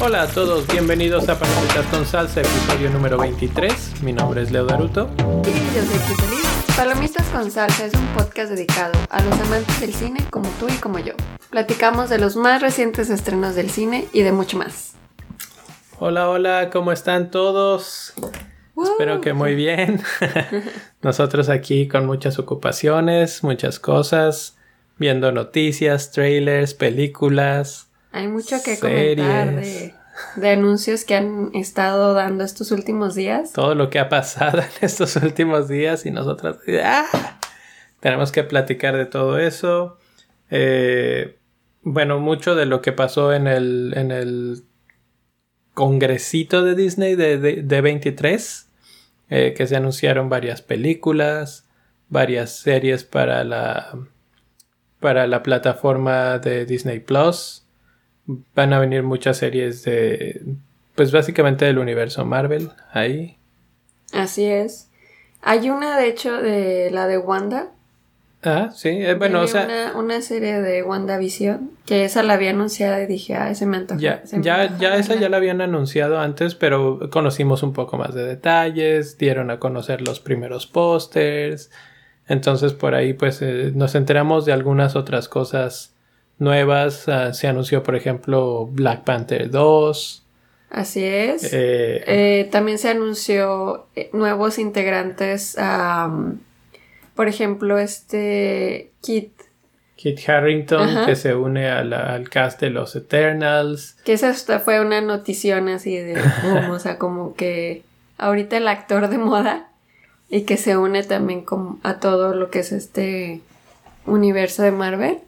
Hola a todos, bienvenidos a Palomitas con Salsa, episodio número 23. Mi nombre es Leo Daruto. Y yo soy Cristalina. Palomitas con Salsa es un podcast dedicado a los amantes del cine como tú y como yo. Platicamos de los más recientes estrenos del cine y de mucho más. Hola, hola, ¿cómo están todos? Espero que muy bien. Nosotros aquí con muchas ocupaciones, muchas cosas, viendo noticias, trailers, películas. Hay mucho que comentar de, de, anuncios que han estado dando estos últimos días. Todo lo que ha pasado en estos últimos días y nosotros ¡ah! tenemos que platicar de todo eso. Eh, bueno, mucho de lo que pasó en el, en el congresito de Disney de, de, de 23, eh, que se anunciaron varias películas, varias series para la, para la plataforma de Disney Plus van a venir muchas series de, pues básicamente del universo Marvel ahí. Así es. Hay una, de hecho, de la de Wanda. Ah, sí, eh, bueno, o sea... Una, una, serie de WandaVision, que esa la había anunciado y dije, ah, ese me antojó. Ya, ya, ya esa ya la habían anunciado antes, pero conocimos un poco más de detalles, dieron a conocer los primeros pósters, entonces por ahí pues eh, nos enteramos de algunas otras cosas nuevas. Uh, se anunció, por ejemplo, Black Panther 2. Así es. Eh, eh, también se anunció eh, nuevos integrantes. Um, por ejemplo, este Kit. Kit Harrington, que se une al cast de los Eternals. Que esa fue una notición así de, o sea, como que ahorita el actor de moda y que se une también a todo lo que es este universo de Marvel.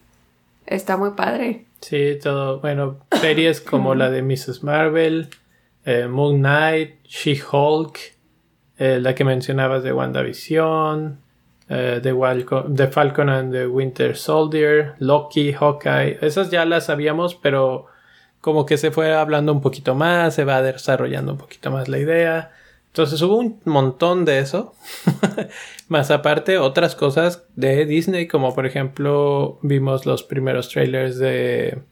Está muy padre. Sí, todo. Bueno, series como la de Mrs. Marvel, eh, Moon Knight, She-Hulk, eh, la que mencionabas de WandaVision, eh, The, Falcon and the Winter Soldier, Loki, Hawkeye. Esas ya las sabíamos, pero como que se fue hablando un poquito más, se va desarrollando un poquito más la idea. Entonces hubo un montón de eso. Más aparte otras cosas de Disney, como por ejemplo vimos los primeros trailers de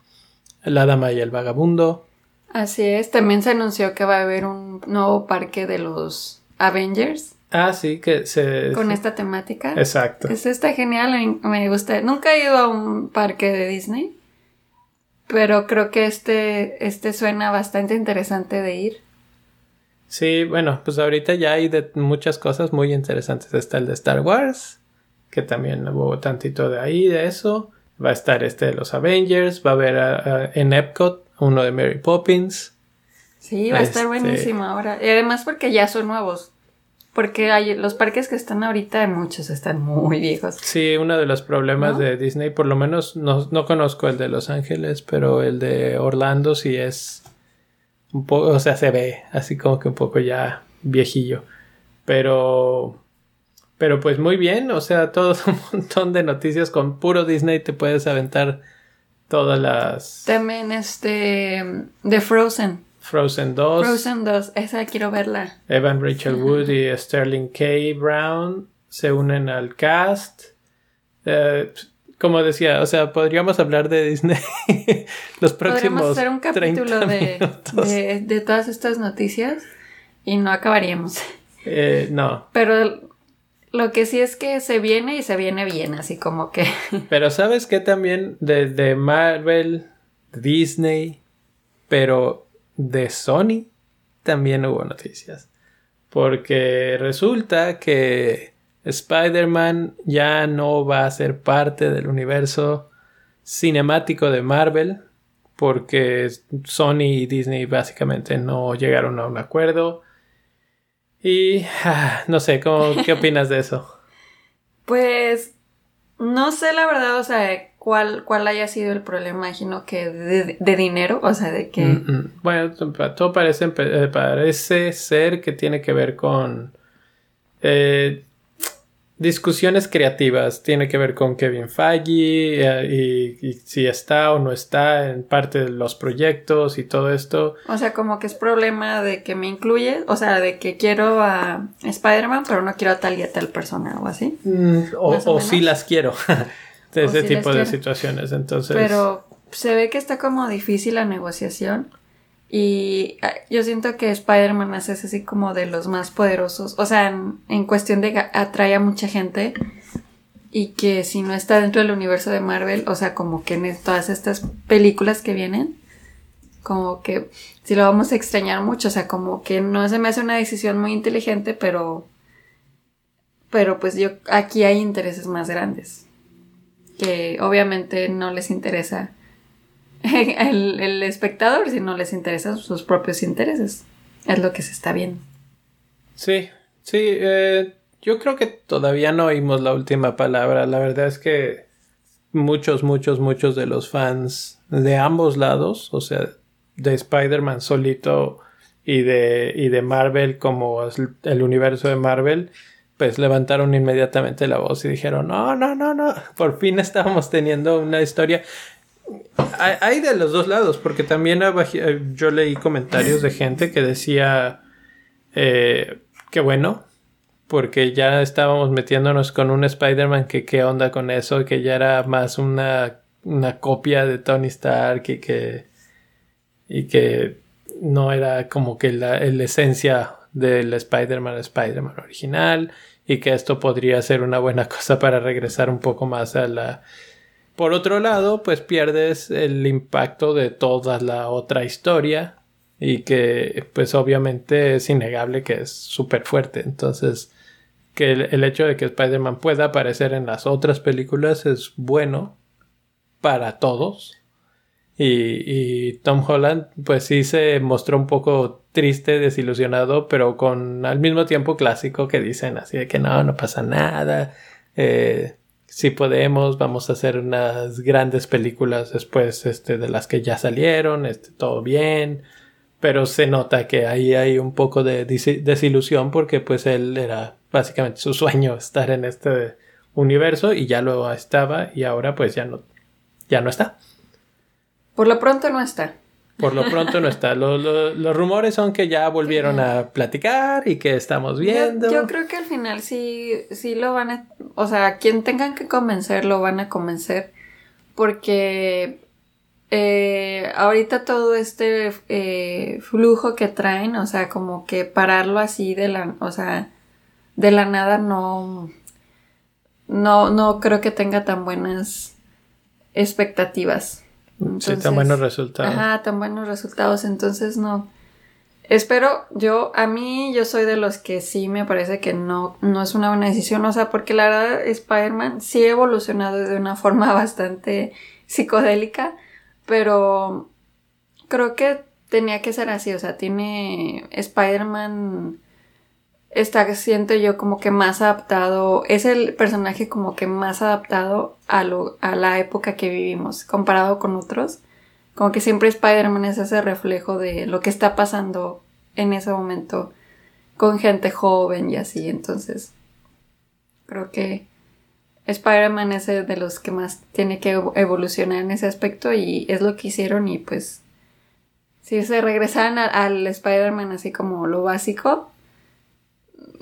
La Dama y el Vagabundo. Así es, también se anunció que va a haber un nuevo parque de los Avengers. Ah, sí, que se... Con esta temática. Exacto. Eso está genial, me gusta. Nunca he ido a un parque de Disney, pero creo que este, este suena bastante interesante de ir. Sí, bueno, pues ahorita ya hay de muchas cosas muy interesantes. Está el de Star Wars, que también hubo tantito de ahí, de eso. Va a estar este de los Avengers, va a haber en Epcot uno de Mary Poppins. Sí, va a estar este buenísimo ahora. Y además porque ya son nuevos. Porque hay, los parques que están ahorita, muchos están muy viejos. Sí, uno de los problemas de Disney, por lo menos no, no conozco el de Los Ángeles, pero el de Orlando sí es un poco, o sea, se ve así como que un poco ya viejillo. Pero, pero pues muy bien, o sea, todo un montón de noticias con puro Disney te puedes aventar todas las... También este, de Frozen. Frozen 2. Frozen 2, esa quiero verla. Evan Rachel Wood y Sterling K. Brown se unen al cast. Eh, como decía, o sea, podríamos hablar de Disney los próximos. Podríamos hacer un capítulo de, de, todas estas noticias y no acabaríamos. Eh, no. Pero lo que sí es que se viene y se viene bien, así como que. Pero sabes que también de, de Marvel, Disney, pero de Sony también hubo noticias. Porque resulta que Spider-Man ya no va a ser parte del universo cinemático de Marvel porque Sony y Disney básicamente no llegaron a un acuerdo. Y ah, no sé, ¿qué opinas de eso? Pues no sé la verdad, o sea, cuál, cuál haya sido el problema, imagino que de, dinero, o sea, de que... Mm, mm. Bueno, todo parece, parece ser que tiene que ver con... Eh, discusiones creativas. Tiene que ver con Kevin Feige eh, y, si está o no está en parte de los proyectos y todo esto. O sea, como que es problema de que me incluye, o sea, de que quiero a Spider-Man, pero no quiero a tal y a tal persona o así. Mm, o, sí las quiero. de ese tipo de situaciones. Entonces. Pero se ve que está como difícil la negociación. Y ah, yo siento que Spider-Man es así como de los más poderosos. O sea, en, cuestión de que atrae a mucha gente. Y que si no está dentro del universo de Marvel, o sea, como que en todas estas películas que vienen, como que si lo vamos a extrañar mucho. O sea, como que no se me hace una decisión muy inteligente, pero. Pero pues yo aquí hay intereses más grandes. Que obviamente no les interesa el, espectador si no les interesan sus propios intereses. Es lo que se está viendo. Sí, sí, eh, yo creo que todavía no oímos la última palabra. La verdad es que muchos, muchos, muchos de los fans de ambos lados, o sea, de Spider-Man solito y de, y de Marvel como el universo de Marvel, pues levantaron inmediatamente la voz y dijeron, no, no, no, no, por fin estábamos teniendo una historia. Hay, de los dos lados, porque también eh, yo leí comentarios de gente que decía eh, que bueno, porque ya estábamos metiéndonos con un Spider-Man que qué onda con eso, que ya era más una, una copia de Tony Stark y que, y que no era como que la, la esencia del Spider-Man Spider-Man original y que esto podría ser una buena cosa para regresar un poco más a la por otro lado, pues pierdes el impacto de toda la otra historia y que pues obviamente es innegable que es súper fuerte. Entonces, que el, hecho de que Spider-Man pueda aparecer en las otras películas es bueno para todos. Y, Tom Holland pues sí se mostró un poco triste, desilusionado, pero con al mismo tiempo clásico que dicen así de que no, no pasa nada. Eh, si podemos, vamos a hacer unas grandes películas después este, de las que ya salieron, este, todo bien, pero se nota que ahí hay un poco de desilusión porque pues él era básicamente su sueño estar en este universo y ya lo estaba y ahora pues ya no, ya no está. Por lo pronto no está. Por lo pronto no está. los rumores son que ya volvieron a platicar y que estamos viendo. Yo, creo que al final sí, sí lo van a... O sea, quien tengan que convencer lo van a convencer porque eh, ahorita todo este eh, flujo que traen, o sea, como que pararlo así de la... O sea, de la nada no... No, no creo que tenga tan buenas expectativas sí, tan buenos resultados. Ajá, tan buenos resultados. Entonces no. Espero, yo, a mí, yo soy de los que sí me parece que no, no es una buena decisión. O sea, porque la verdad, Spider-Man sí ha evolucionado de una forma bastante psicodélica. Pero creo que tenía que ser así. O sea, tiene Spider-Man está, siento yo, como que más adaptado, es el personaje como que más adaptado a, lo, a la época que vivimos, comparado con otros. Como que siempre Spider-Man es ese reflejo de lo que está pasando en ese momento con gente joven y así. Entonces, creo que Spider-Man es de los que más tiene que evolucionar en ese aspecto y es lo que hicieron y pues si se regresaran al Spider-Man así como lo básico,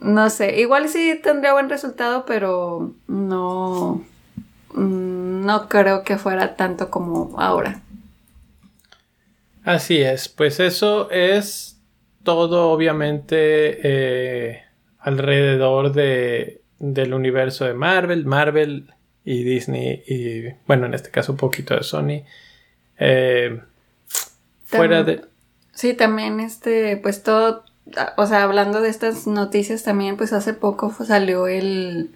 no sé, igual sí tendría buen resultado, pero no, mm, no creo que fuera tanto como ahora. Así es, pues eso es todo obviamente eh, alrededor de, del universo de Marvel, Marvel y Disney y bueno, en este caso un poquito de Sony. Eh, fuera de... Sí, también este, pues todo o sea, hablando de estas noticias también, pues hace poco salió el,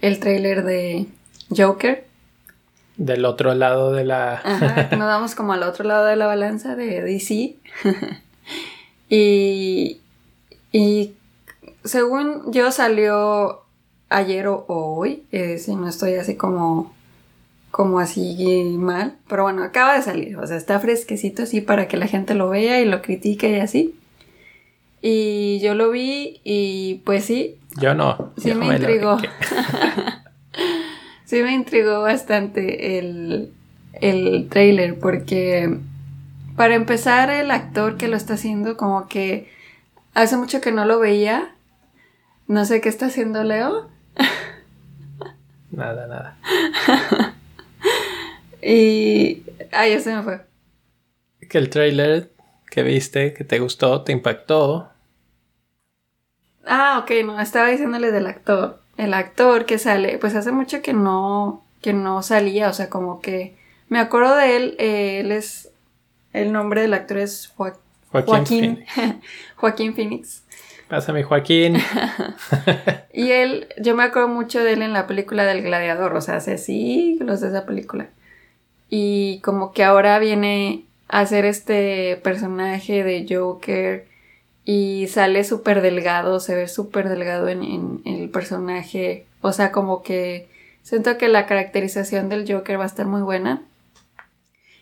el trailer de Joker. Del otro lado de la... Ajá, nos vamos como al otro lado de la balanza de DC. y, y según yo salió ayer o hoy, eh, si no estoy así como como así mal, pero bueno, acaba de salir, o sea, está fresquecito así para que la gente lo vea y lo critique y así. Y yo lo vi y pues sí, Yo no. Sí yo me intrigó. sí me intrigó bastante el, el trailer porque para empezar el actor que lo está haciendo como que hace mucho que no lo veía. No sé qué está haciendo Leo. Nada, nada. Y... Ah, ya se me fue. Que el trailer que viste, que te gustó, te impactó. Ah, ok, no, estaba diciéndole del actor. El actor que sale, pues hace mucho que no, que no salía, o sea, como que me acuerdo de él, eh, él es, el nombre del actor es Joa- Joaquín. Joaquín, Phoenix. Joaquín Phoenix. Pásame, Joaquín. Y él, yo me acuerdo mucho de él en la película del gladiador, o sea, hace siglos de esa película. Y como que ahora viene a ser este personaje de Joker y sale súper delgado, se ve súper delgado en, en el personaje. O sea, como que siento que la caracterización del Joker va a estar muy buena.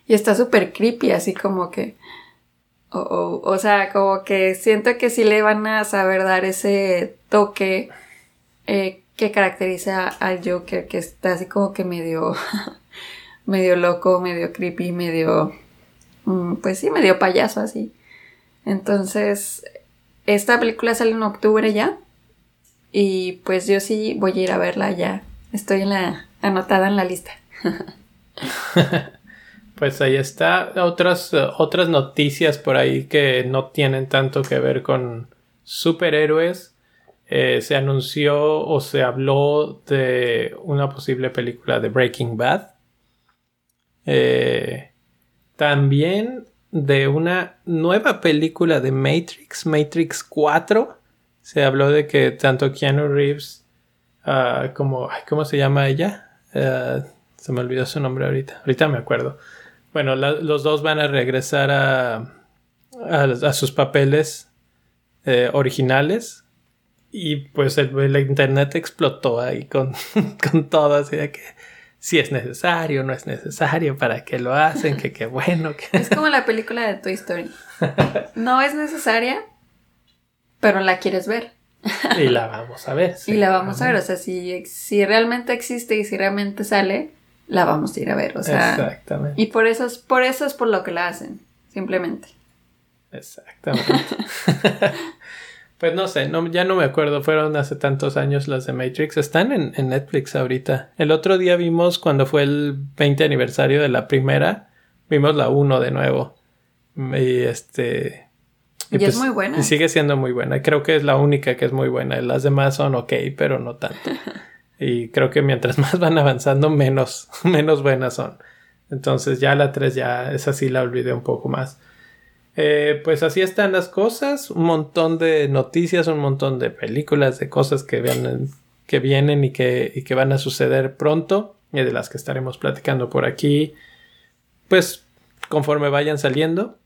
Y está súper creepy, así como que... O, sea, como que siento que sí le van a saber dar ese toque eh, que caracteriza al Joker, que está así como que medio, medio loco, medio creepy, medio, mm, pues sí, medio payaso así. Entonces, esta película sale en octubre ya y pues yo sí voy a ir a verla ya. Estoy en la, anotada en la lista. Pues ahí está. Otras, otras noticias por ahí que no tienen tanto que ver con superhéroes. Eh, se anunció o se habló de una posible película de Breaking Bad. Eh, también de una nueva película de Matrix, Matrix 4. Se habló de que tanto Keanu Reeves ah, como... ¿Cómo se llama ella? Ah, se me olvidó su nombre ahorita. Ahorita me acuerdo. Bueno, los dos van a regresar a, a, sus papeles eh, originales. Y pues el, el internet explotó ahí con, con todo, así de que si es necesario, no es necesario, para qué lo hacen, que qué bueno. Que... Es como la película de Toy Story. No es necesaria, pero la quieres ver. Y la vamos a ver. Y la vamos a ver. O sea, si, si realmente existe y si realmente sale, la vamos a ir a ver. O sea, Exactamente. y por eso es, por eso es por lo que la hacen. Simplemente. Exactamente. pues no sé, no, ya no me acuerdo, fueron hace tantos años las de Matrix. Están en, en Netflix ahorita. El otro día vimos cuando fue el 20 aniversario de la primera, vimos la 1 de nuevo. Y este... Y es muy buena. Y sigue siendo muy buena. Creo que es la única que es muy buena. Las demás son ok, pero no tanto. y creo que mientras más van avanzando, menos, menos buenas son. Entonces ya la 3 ya, esa sí la olvidé un poco más. Eh, pues así están las cosas, un montón de noticias, un montón de películas, de cosas que vienen, que vienen y, que, y que van a suceder pronto y de las que estaremos platicando por aquí, pues conforme vayan saliendo.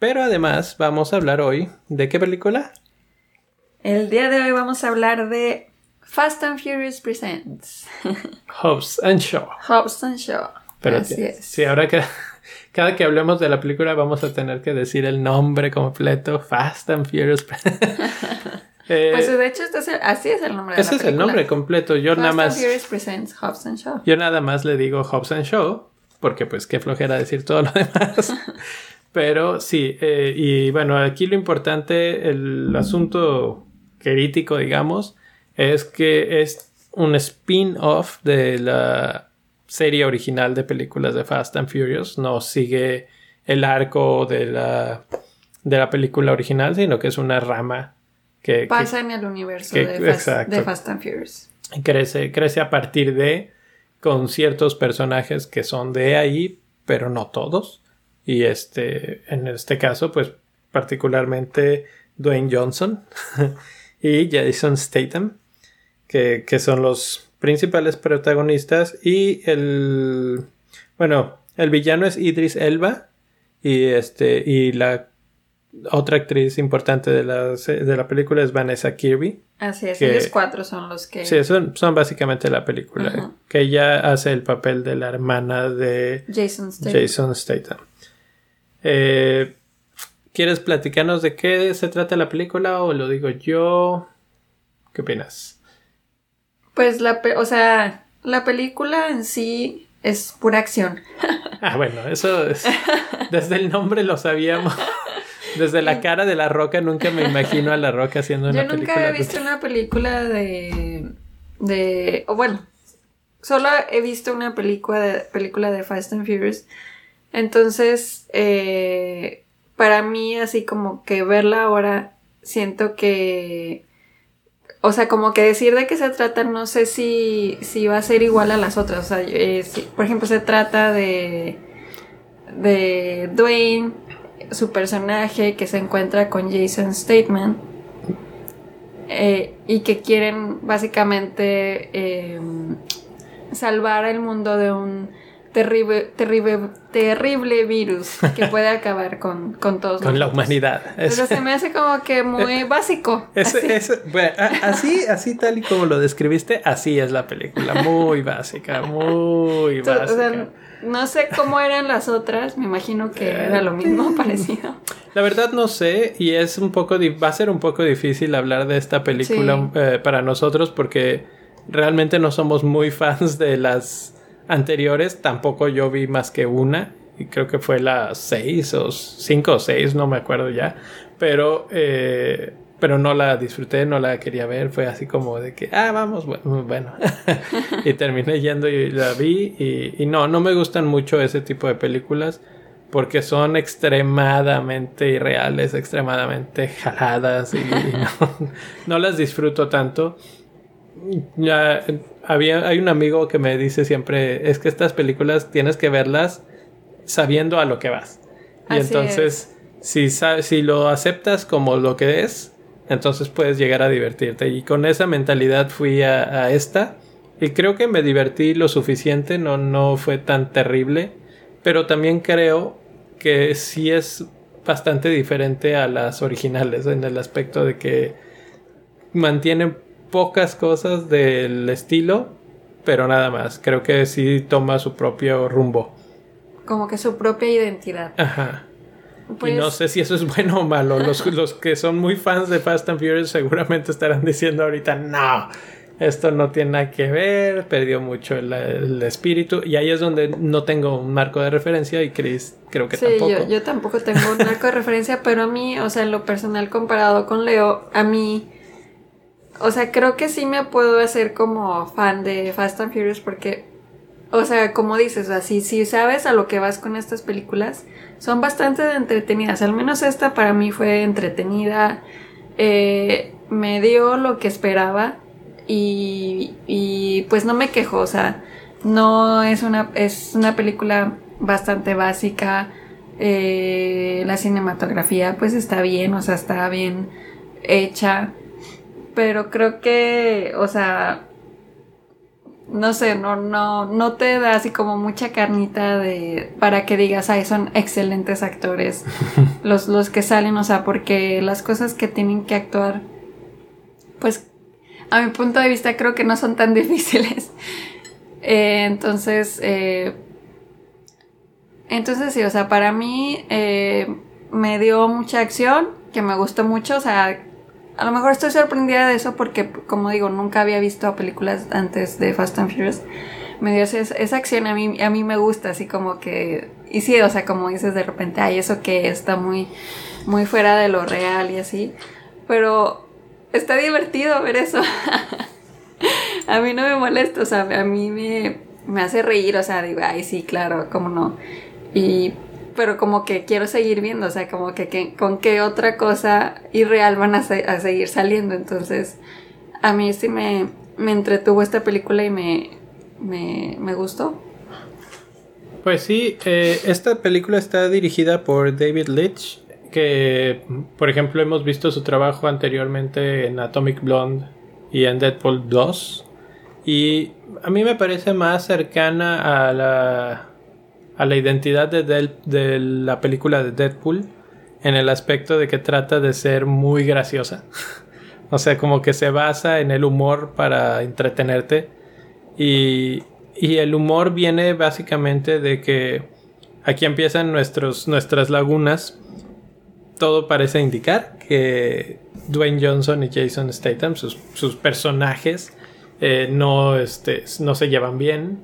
Pero además vamos a hablar hoy de qué película? El día de hoy vamos a hablar de Fast and Furious Presents. Hobbs and Shaw. Hobbs and Shaw. Pero Así sí, es. sí, ahora que cada que hablemos de la película vamos a tener que decir el nombre completo, Fast and Furious. Eh, Pues de hecho, este es el- así es el nombre de ese la es el nombre completo. Yo Fast nada and más Furious Presents Hobbs and Shaw. Yo nada más le digo Hobbs and Show, porque pues qué flojera decir todo lo demás. Pero sí, eh, y bueno, aquí lo importante, el asunto crítico, digamos, es que es un spin-off de la serie original de películas de Fast and Furious. No sigue el arco de la, de la película original, sino que es una rama que, que Pasa en el universo que- de, Fast, de Fast and Furious. crece, crece a partir de con ciertos personajes que son de ahí, pero no todos. Y este, en este caso, pues particularmente Dwayne Johnson y Jason Statham, que, que son los principales protagonistas. Y el, bueno, el villano es Idris Elba y este, y la otra actriz importante de la, de la película es Vanessa Kirby. Así es, Que- ellos cuatro son los que... Sí, son, son básicamente la película. Que ella hace el papel de la hermana de Jason Statham. Jason Statham. Eh, ¿Quieres platicarnos de qué se trata la película o lo digo yo? ¿Qué opinas? Pues la, o sea, la película en sí es pura acción. Ah, bueno, eso es, desde el nombre lo sabíamos. Desde la cara de la roca nunca me imagino a la roca haciendo una película. Yo nunca he visto una película de de o bueno, solo he visto una película de película de Fast and Furious. Entonces, eh, para mí así como que verla ahora siento que o sea, como que decir de qué se trata, no sé si, si va a ser igual a las otras. O sea, eh, por ejemplo, se trata de, de Dwayne, su personaje que se encuentra con Jason Statham eh, y que quieren básicamente eh, salvar el mundo de un terrible, terrible, terrible virus que puede acabar con, con todos. Con la humanidad. Pero se me hace como que muy básico. así. así, tal y como lo describiste, así es la película. Muy básica, muy básica. no sé cómo eran las otras, me imagino que era lo mismo, parecido. La verdad no sé y es un poco, va a ser un poco difícil hablar de esta película eh, para nosotros porque realmente no somos muy fans de las anteriores, tampoco yo vi más que una, y creo que fue la 6 o 5 o 6, no me acuerdo ya, pero, eh, pero no la disfruté, no la quería ver, fue así como de que, ah, vamos, bueno, y terminé yendo y la vi, y, no, no me gustan mucho ese tipo de películas. Porque son extremadamente irreales, extremadamente jaladas y, no las disfruto tanto ya había, hay un amigo que me dice siempre, es que estas películas tienes que verlas sabiendo a lo que vas. Y entonces, si, si lo aceptas como lo que es, entonces puedes llegar a divertirte. Y con esa mentalidad fui a, esta. Y creo que me divertí lo suficiente, no, no fue tan terrible. Pero también creo que sí es bastante diferente a las originales en el aspecto de que mantienen pocas cosas del estilo, pero nada más. Creo que sí toma su propio rumbo. Como que su propia identidad. Ajá. y pues no sé si eso es bueno o malo. Los, los que son muy fans de Fast and Furious seguramente estarán diciendo ahorita, no, esto no tiene nada que ver, perdió mucho el, espíritu. Y ahí es donde no tengo un marco de referencia y Chris creo que tampoco. Yo, yo tampoco tengo un marco de referencia, pero a mí, o sea, en lo personal comparado con Leo, a mí o sea, creo que sí me puedo hacer como fan de Fast and Furious porque, o sea, como dices, así, si sabes a lo que vas con estas películas, son bastante entretenidas. Al menos esta para mí fue entretenida, eh, me dio lo que esperaba y, y pues no me quejo, o sea, no es una, es una película bastante básica. Eh, la cinematografía pues está bien, o sea, está bien hecha pero creo que, o sea, no sé, no, no, no te da así como mucha carnita de para que digas, ay, son excelentes actores los, los que salen, o sea, porque las cosas que tienen que actuar, pues, a mi punto de vista creo que no son tan difíciles. Eh, entonces, eh, entonces sí, o sea, para mí eh, me dio mucha acción, que me gustó mucho, o sea, a lo mejor estoy sorprendida de eso porque, como digo, nunca había visto películas antes de Fast and Furious. Me dio esa, esa acción, a mí, a mí me gusta, así como que... Y sí, o sea, como dices de repente, ay, eso que está muy, muy fuera de lo real y así. Pero está divertido ver eso. a mí no me molesta, o sea, a mí me, me hace reír, o sea, digo, ay, sí, claro, cómo no. Y pero como que quiero seguir viendo, o sea, como que, con qué otra cosa irreal van a, seguir saliendo. Entonces, a mí sí me, entretuvo esta película y me, me, gustó. Pues sí, eh, esta película está dirigida por David Leitch, que por ejemplo hemos visto su trabajo anteriormente en Atomic Blonde y en Deadpool 2. Y a mí me parece más cercana a la a la identidad de, la película de Deadpool en el aspecto de que trata de ser muy graciosa. o sea, como que se basa en el humor para entretenerte. Y, y el humor viene básicamente de que aquí empiezan nuestros, nuestras lagunas. Todo parece indicar que Dwayne Johnson y Jason Statham, sus, sus personajes, eh, no, este, no se llevan bien.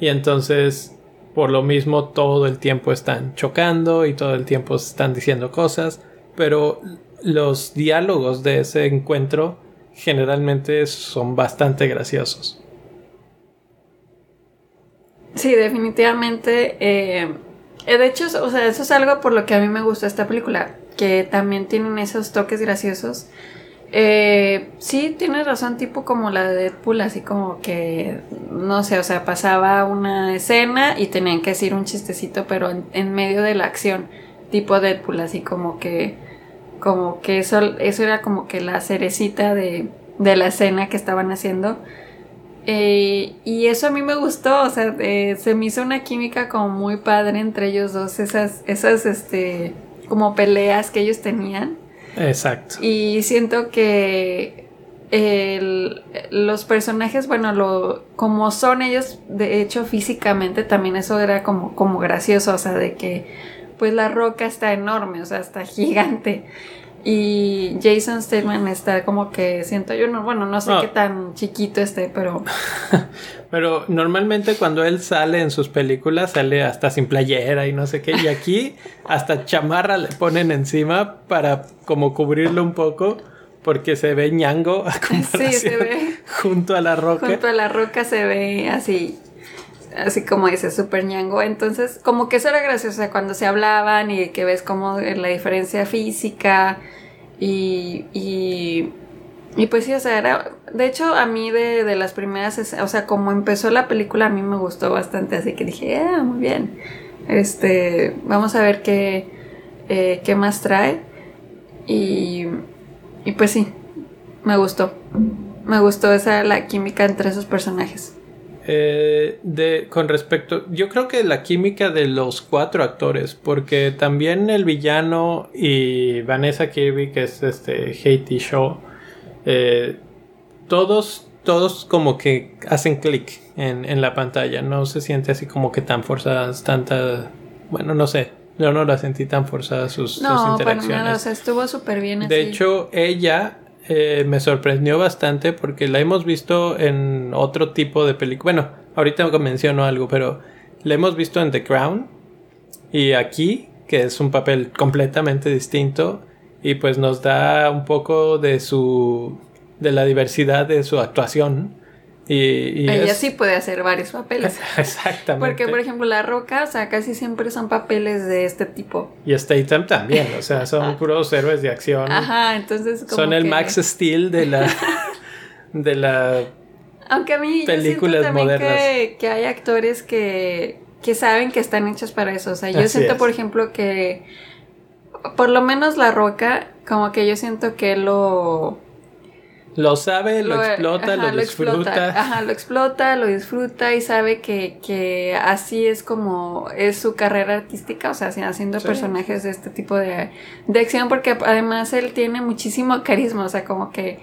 Y entonces, por lo mismo, todo el tiempo están chocando y todo el tiempo están diciendo cosas. Pero los diálogos de ese encuentro generalmente son bastante graciosos. Sí, definitivamente. Eh, de hecho, o sea, eso es algo por lo que a mí me gusta esta película, que también tienen esos toques graciosos. Eh, sí, tienes razón, tipo como la de Deadpool, así como que, no sé, o sea, pasaba una escena y tenían que decir un chistecito, pero en, medio de la acción, tipo Deadpool, así como que, como que eso, eso era como que la cerecita de, de la escena que estaban haciendo. Eh, y eso a mí me gustó, o sea, eh, se me hizo una química como muy padre entre ellos dos, esas, esas, este, como peleas que ellos tenían. Exacto. Y siento que los personajes, bueno, lo, como son ellos, de hecho, físicamente también eso era como, como gracioso, o sea, de que pues la roca está enorme, o sea, está gigante. Y Jason Statham está como que siento yo, no, bueno, no sé qué tan chiquito esté, pero... pero normalmente cuando él sale en sus películas sale hasta sin playera y no sé qué. Y aquí hasta chamarra le ponen encima para como cubrirlo un poco porque se ve ñango sí, se ve. junto a la roca. Junto a la roca se ve así así como dice, súper ñango. Entonces, como que eso era gracioso, cuando se hablaban y que ves como la diferencia física y, y, y pues sí, o sea, era, de hecho a mí de, de, las primeras, o sea, como empezó la película a mí me gustó bastante, así que dije, ah, muy bien, este, vamos a ver qué, eh, qué más trae. Y, y pues sí, me gustó. Me gustó esa la química entre esos personajes. Eh, de, con respecto, yo creo que la química de los cuatro actores, porque también el villano y Vanessa Kirby, que es este Haiti Shaw, eh, todos, todos como que hacen clic en, en, la pantalla, no se siente así como que tan forzadas, tanta, bueno, no sé, yo no la sentí tan forzada sus, sus interacciones. Para nada, o sea, estuvo súper bien así. De hecho, ella eh, me sorprendió bastante porque la hemos visto en otro tipo de película. Bueno, ahorita menciono algo, pero la hemos visto en The Crown y aquí, que es un papel completamente distinto y pues nos da un poco de su de la diversidad de su actuación y, Ella sí puede hacer varios papeles. Exactamente. Porque, por ejemplo, La Roca, o sea, casi siempre son papeles de este tipo. Y Statham también, o sea, son puros héroes de acción. Aja, entonces como Son el Max Steel de la... de la... Aunque a mí películas yo también que, que, hay actores que, que saben que están hechos para eso. O sea, yo siento, por ejemplo, que... Por lo menos La Roca, como que yo siento que lo lo sabe, lo, explota, lo disfruta. ajá, lo explota, lo disfruta y sabe que, que, así es como es su carrera artística, o sea, haciendo personajes de este tipo de, de acción, porque además él tiene muchísimo carisma, o sea, como que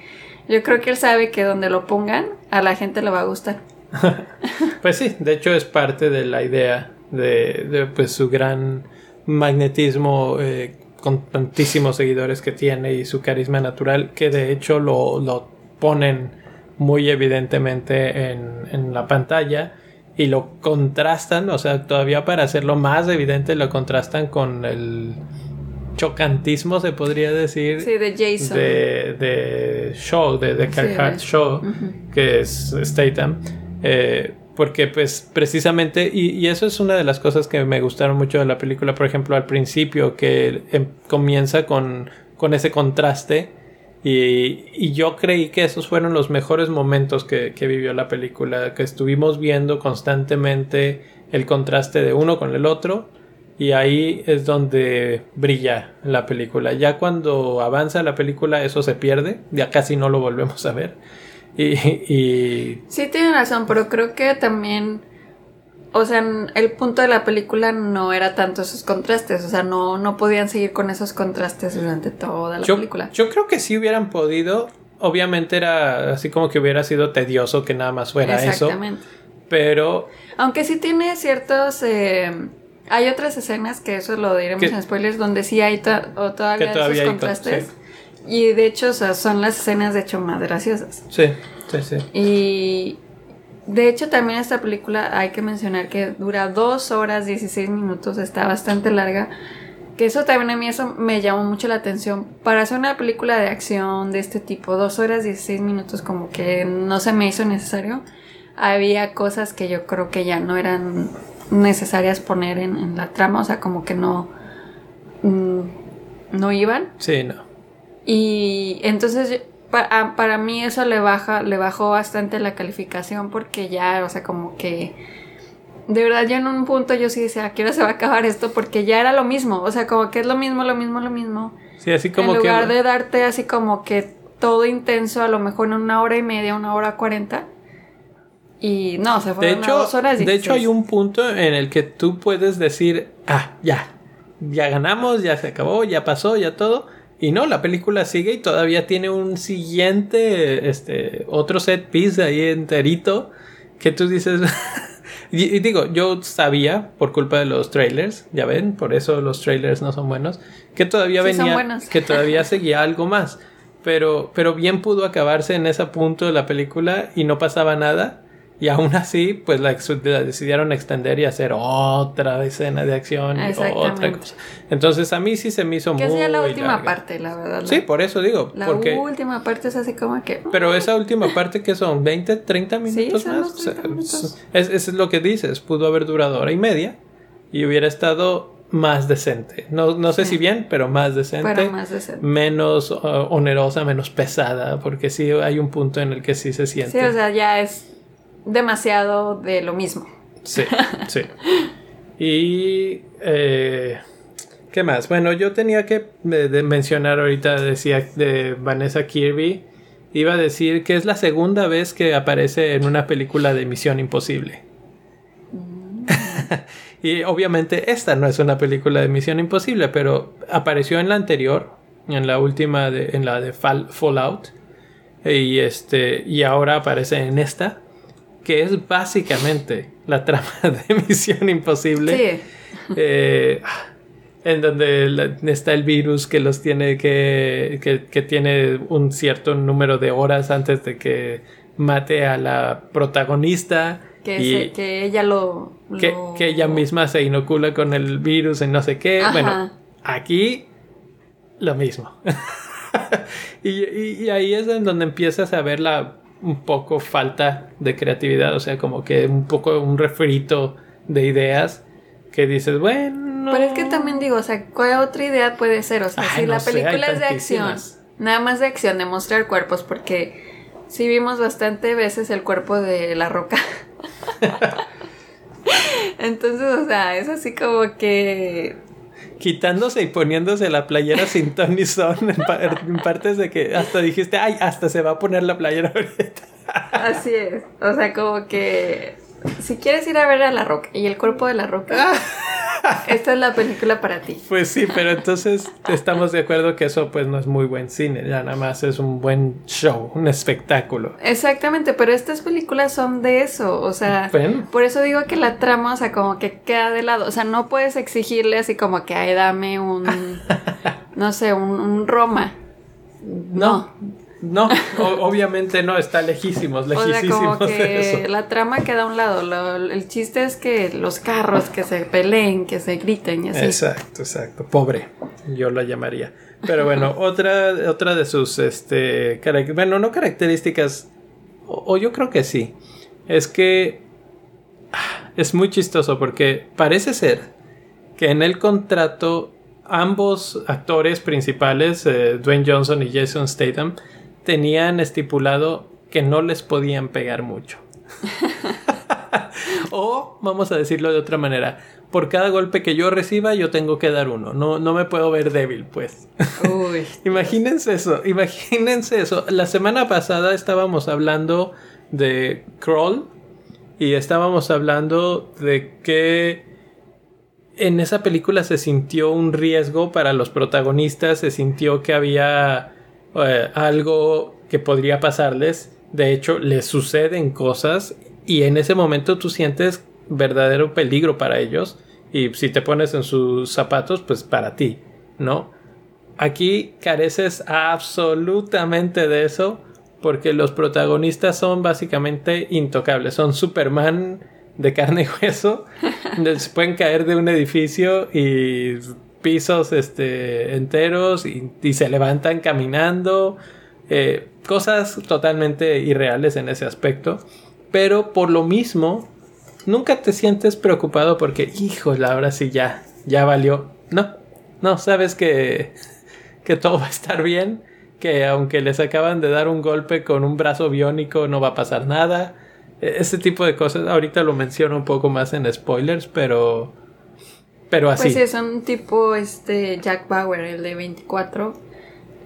yo creo que él sabe que donde lo pongan, a la gente le va a gustar. pues sí, de hecho es parte de la idea de, de pues su gran magnetismo eh, con tantísimos seguidores que tiene y su carisma natural, que de hecho lo, lo ponen muy evidentemente en, en, la pantalla y lo contrastan, o sea, todavía para hacerlo más evidente lo contrastan con el chocantismo, se podría decir. Sí, de Jason. De, de Shaw, de, de Carl Shaw, que es Statham. Eh, porque pues precisamente, y, eso es una de las cosas que me gustaron mucho de la película, por ejemplo, al principio, que em, comienza con, con ese contraste. Y, y, yo creí que esos fueron los mejores momentos que, que, vivió la película, que estuvimos viendo constantemente el contraste de uno con el otro. Y ahí es donde brilla la película. Ya cuando avanza la película eso se pierde, ya casi no lo volvemos a ver. Y, Sí, tiene razón, pero creo que también, o sea, el punto de la película no era tanto esos contrastes, o sea, no, no podían seguir con esos contrastes durante toda la película. Yo creo que sí hubieran podido, obviamente era así como que hubiera sido tedioso que nada más fuera Exactamente. eso, pero... Aunque sí tiene ciertos... Eh, hay otras escenas que eso lo diremos en spoilers donde sí hay todavía, esos contrastes. Y de hecho, o sea, son las escenas de hecho más graciosas. Sí, sí, sí. Y de hecho también esta película hay que mencionar que dura 2 horas 16 minutos, está bastante larga. Que eso también a mí eso me llamó mucho la atención. Para hacer una película de acción de este tipo, 2 horas 16 minutos como que no se me hizo necesario. Había cosas que yo creo que ya no eran necesarias poner en, en la trama, o sea, como que no, mm, no iban. Sí, no. Y entonces yo- pa- a- para mí eso le baja, le bajó bastante la calificación porque ya, o sea, como que de verdad yo en un punto yo sí decía, ¿a qué hora se va a acabar esto? Porque ya era lo mismo, o sea, como que es lo mismo, lo mismo, lo mismo. Sí, así como en que. lugar de darte así como que todo intenso, a lo mejor en una hora y media, una hora cuarenta. Y no, se De fueron hecho, dos horas de hecho, hay 16. un punto en el que tú puedes decir, ah, ya, ya ganamos, ya se acabó, ya pasó, ya todo. Y no, la película sigue y todavía tiene un siguiente, este, otro set piece ahí enterito que tú dices... y, y digo, yo sabía, por culpa de los trailers, ya ven, por eso los trailers no son buenos, que todavía Sí, venía, que todavía seguía algo más. Pero, pero bien pudo acabarse en ese punto de la película y no pasaba nada. Y aún así, pues la, la decidieron extender y hacer otra escena de acción y otra cosa. Entonces a mí sí se me hizo Que muy es ya la última larga. parte, la verdad. la- Sí, por eso digo. La porque, última parte es así como que... pero esa última parte que son 20, 30 minutos son más. los 30 minutos. Es, es lo que dices. Pudo haber durado hora y media y hubiera estado más decente. No, no sé Sí. si bien, pero más decente. Pero más decente. Menos uh, onerosa, menos pesada. Porque sí hay un punto en el que sí se siente. Sí, o sea, ya es demasiado de lo mismo. Sí, sí. Y. eh, ¿Qué más? Bueno, yo tenía que eh, de mencionar ahorita, decía de Vanessa Kirby. Iba a decir que es la segunda vez que aparece en una película de Misión Imposible. y obviamente esta no es una película de Misión Imposible, pero apareció en la anterior, en la última, de, en la de Fall- Fallout. Y, este, y ahora aparece en esta, que es básicamente la trama de Misión Imposible. Sí. Eh, en donde la- está el virus que los tiene que, que, que tiene un cierto número de horas antes de que mate a la protagonista Que, y se- que ella lo, que, ella misma se inocula con el virus y no sé qué. Ajá. Bueno, aquí lo mismo. y, y- y ahí es en donde empiezas a ver la un poco falta de creatividad, o sea, como que un poco un refrito de ideas que dices, bueno. Pero es que también digo, o sea, ¿cuál otra idea puede ser? O sea, Ay, si no la película es de acción, nada más de acción, de mostrar cuerpos, porque sí vimos bastante veces el cuerpo de la roca. Entonces, o sea, es así como que quitándose y poniéndose la playera sin ton ni son en, pa- en partes de que hasta dijiste, ay, hasta se va a poner la playera ahorita. así es. O sea, como que si quieres ir a ver a la roca y el cuerpo de la roca, esta es la película para ti. Pues sí, pero entonces estamos de acuerdo que eso pues no es muy buen cine, ya nada más es un buen show, un espectáculo. Exactamente, pero estas películas son de eso, o sea, Bueno. por eso digo que la trama, o sea, como que queda de lado, o sea, no puedes exigirle así como que, ay, dame un, no sé, un, un Roma. No, no, o- obviamente no, está lejísimos, O sea, lejísimos de eso. la trama queda a un lado, lo- el chiste es que los carros, que se peleen, que se griten y así. Exacto, exacto. Pobre, yo la llamaría. Pero bueno, otra, otra de sus, este, bueno, no características, o, o yo creo que sí, es que ah, es muy chistoso porque parece ser que en el contrato ambos actores principales, eh, Dwayne Johnson y Jason Statham, tenían estipulado que no les podían pegar mucho. o, vamos a decirlo de otra manera, por cada golpe que yo reciba yo tengo que dar uno. No, no me puedo ver débil, pues. Uy. Imagínense eso, imagínense eso. La semana pasada estábamos hablando de Crawl y estábamos hablando de que en esa película se sintió un riesgo para los protagonistas, se sintió que había eh, algo que podría pasarles. De hecho, les suceden cosas y en ese momento tú sientes verdadero peligro para ellos y si te pones en sus zapatos, pues para ti, ¿no? aquí careces absolutamente de eso porque los protagonistas son básicamente intocables. Son Superman de carne y hueso. se pueden caer de un edificio y pisos este, enteros y, se levantan caminando. Eh, cosas totalmente irreales en ese aspecto. Pero por lo mismo, nunca te sientes preocupado porque, híjole, ahora sí ya, ya valió. No, no, sabes que, que todo va a estar bien que aunque les acaban de dar un golpe con un brazo biónico no va a pasar nada. E, ese tipo de cosas, ahorita lo menciono un poco más en spoilers, pero pero así. Pues es un tipo este Jack Bauer, el de 24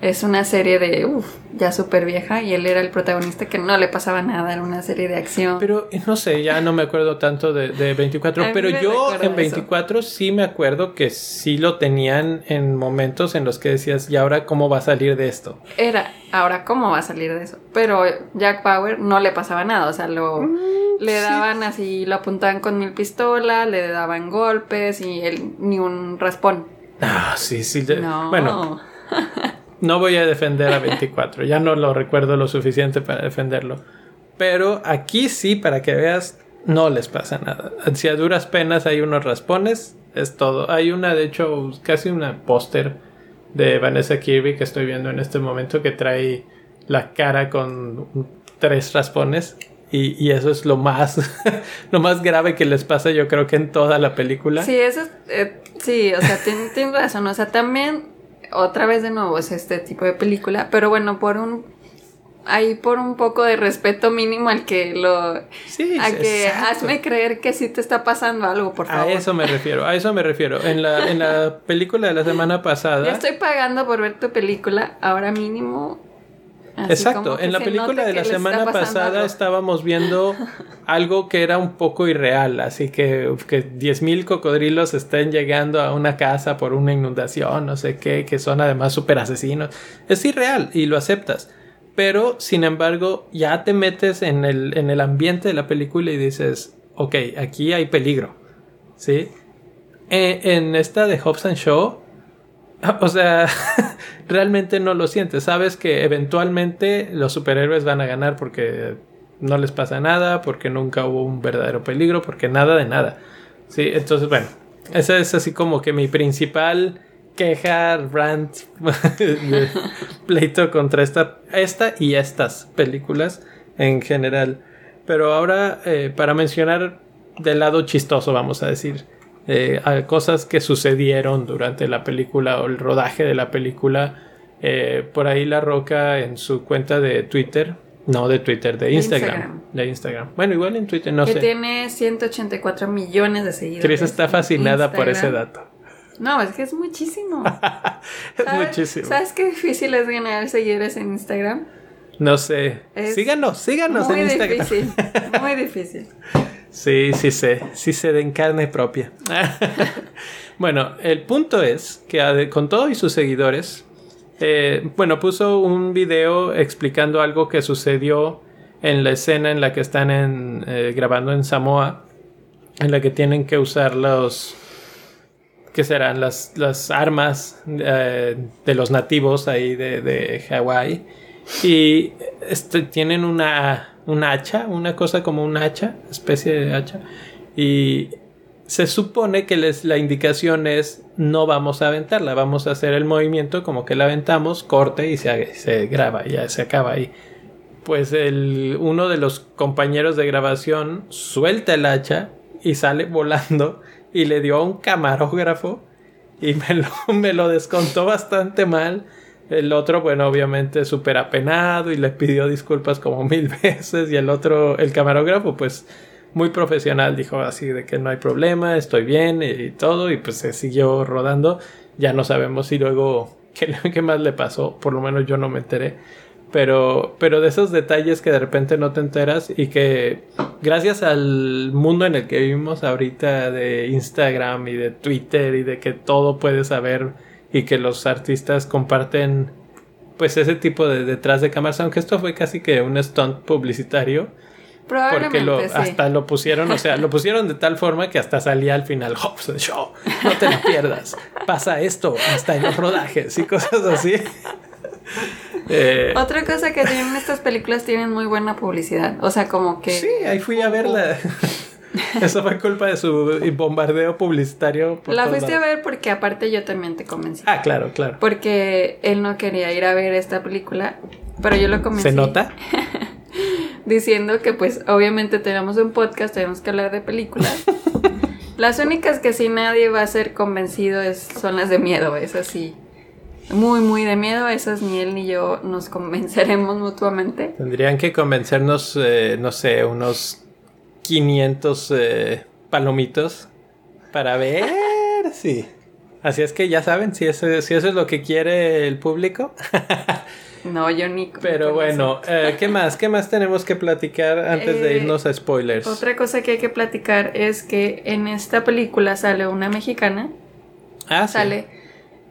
es una serie de, uff, ya súper vieja y él era el protagonista que no le pasaba nada, era una serie de acción. Pero no sé, ya no me acuerdo tanto de, de 24, pero yo en 24 sí me acuerdo que sí lo tenían en momentos en los que decías, ¿y ahora cómo va a salir de esto? Era, ahora cómo va a salir de eso. Pero Jack Power no le pasaba nada, o sea, lo... Mm, le daban así, lo apuntaban con mil pistolas, le daban golpes y él ni un raspón. Ah, sí, sí. No. Bueno, No voy a defender a 24, ya no lo recuerdo lo suficiente para defenderlo. Pero aquí sí, para que veas, no les pasa nada. Si a duras penas hay unos raspones, es todo. Hay una, de hecho, casi una póster de Vanessa Kirby que estoy viendo en este momento que trae la cara con tres raspones. Y, eso es lo más, lo más grave que les pasa, yo creo que en toda la película. Sí, eso eh, sí, o sea, tienes razón. O sea, también otra vez de nuevo es este tipo de película, pero bueno, por un ahí por un poco de respeto mínimo al que lo sí, a que hazme creer que sí te está pasando algo, por favor. A eso me refiero, a eso me refiero. En la en la película de la semana pasada. Ya estoy pagando por ver tu película, ahora mínimo Exacto, en la película de la semana pasada estábamos viendo algo que era un poco irreal, así que que 10.000 cocodrilos estén llegando a una casa por una inundación, no sé qué, que son además súper asesinos. Es irreal y lo aceptas. Pero, sin embargo, ya te metes en el, en el ambiente de la película y dices, ok, aquí hay peligro. ¿Sí? En, en esta de Hobbs and Shaw, o sea, realmente no lo sientes. Sabes que eventualmente los superhéroes van a ganar porque no les pasa nada, porque nunca hubo un verdadero peligro, porque nada de nada. Sí, entonces, bueno, esa es así como que mi principal queja, rant, pleito contra esta, esta y estas películas en general. Pero ahora, eh, para mencionar del lado chistoso, vamos a decir. Eh, a cosas que sucedieron durante la película o el rodaje de la película. Eh, por ahí La Roca en su cuenta de Twitter, no de Twitter, de Instagram, de Instagram. Bueno, igual en Twitter, no que sé. tiene 184 millones de seguidores. Tris está fascinada por ese dato. No, es que es muchísimo. es muchísimo. ¿Sabes qué difícil es ganar seguidores en Instagram? No sé. síganos, síganos en Instagram. Muy difícil, muy difícil. Sí, sí sé, sí sé de en carne propia. bueno, el punto es que con todo y sus seguidores, eh, bueno, puso un video explicando algo que sucedió en la escena en la que están en, eh, grabando en Samoa, en la que tienen que usar los, ¿qué serán? Las, las armas eh, de los nativos ahí de, de Hawái. Y este, tienen una un hacha, una cosa como un hacha, especie de hacha. Y se supone que les, la indicación es no vamos a aventarla, vamos a hacer el movimiento como que la aventamos, corte y se, se graba, ya se acaba ahí. Pues el, uno de los compañeros de grabación suelta el hacha y sale volando y le dio a un camarógrafo y me lo, me lo descontó bastante mal el otro, bueno, obviamente súper apenado y le pidió disculpas como mil veces. Y el otro, el camarógrafo, pues muy profesional, dijo así de que no hay problema, estoy bien y todo. Y pues se siguió rodando. Ya no sabemos si luego qué, qué más le pasó. Por lo menos yo no me enteré. Pero, pero de esos detalles que de repente no te enteras y que gracias al mundo en el que vivimos ahorita de Instagram y de Twitter y de que todo puedes saber y que los artistas comparten pues ese tipo de detrás de cámaras, aunque esto fue casi que un stunt publicitario, Porque Probablemente lo, sí. hasta lo pusieron, o sea, lo pusieron de tal forma que hasta salía al final Hobbs and Shaw. No te lo pierdas. Pasa esto hasta en los rodajes y cosas así. Eh, Otra cosa que tienen estas películas tienen muy buena publicidad. O sea, como que. sí, ahí fui a verla. Eso fue culpa de su bombardeo publicitario. por La fuiste a ver porque aparte yo también te convencí. Ah, claro, claro. Porque él no quería ir a ver esta película, pero yo lo convencí. ¿Se nota? Diciendo que pues obviamente tenemos un podcast, tenemos que hablar de películas. las únicas que sí nadie va a ser convencido es, son las de miedo, esas sí. Muy, muy de miedo, esas ni él ni yo nos convenceremos mutuamente. Tendrían que convencernos, eh, no sé, unos 500 eh, palomitos para ver si. Así es que ya saben, si eso, si eso es lo que quiere el público. No, yo ni... Pero bueno, eh, ¿qué más? ¿Qué más tenemos que platicar antes de Eh, irnos a spoilers? Otra cosa que hay que platicar es que en esta película sale una mexicana, ah, sí. sale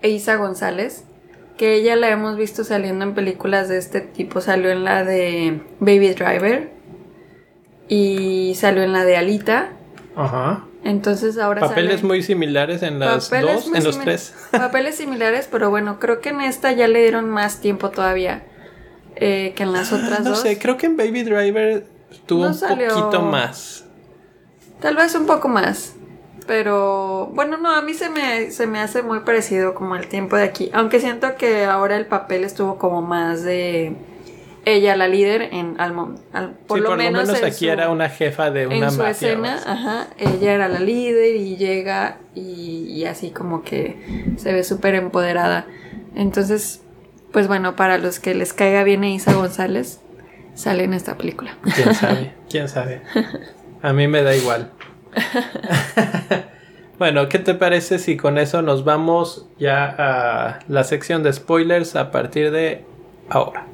Eiza González, que ella la hemos visto saliendo en películas de este tipo, salió en la de Baby Driver y salió en la de Alita, Ajá. entonces ahora Papeles sale- muy similares en las papeles dos, en los tres. Papeles similares, pero bueno, creo que en esta ya le dieron más tiempo todavía eh, que en las otras no dos. sé, creo que en Baby Driver tuvo No un salió- poquito más. Tal vez un poco más. Pero bueno, no, a mí se me, se me hace muy parecido como el tiempo de aquí. Aunque siento que ahora el papel estuvo como más de ella, la líder, en al, al- por, sí, lo, por menos lo menos en aquí su- era una jefa de una en su mafia. escena, ajá, ella era la líder y llega y, y así como que se ve súper empoderada. Entonces, pues bueno, para los que les caiga bien a Isa González, sale en esta película. ¿Quién sabe? ¿Quién sabe? A mí me da igual. bueno, ¿qué te parece si con eso nos vamos ya a la sección de spoilers a partir de ahora?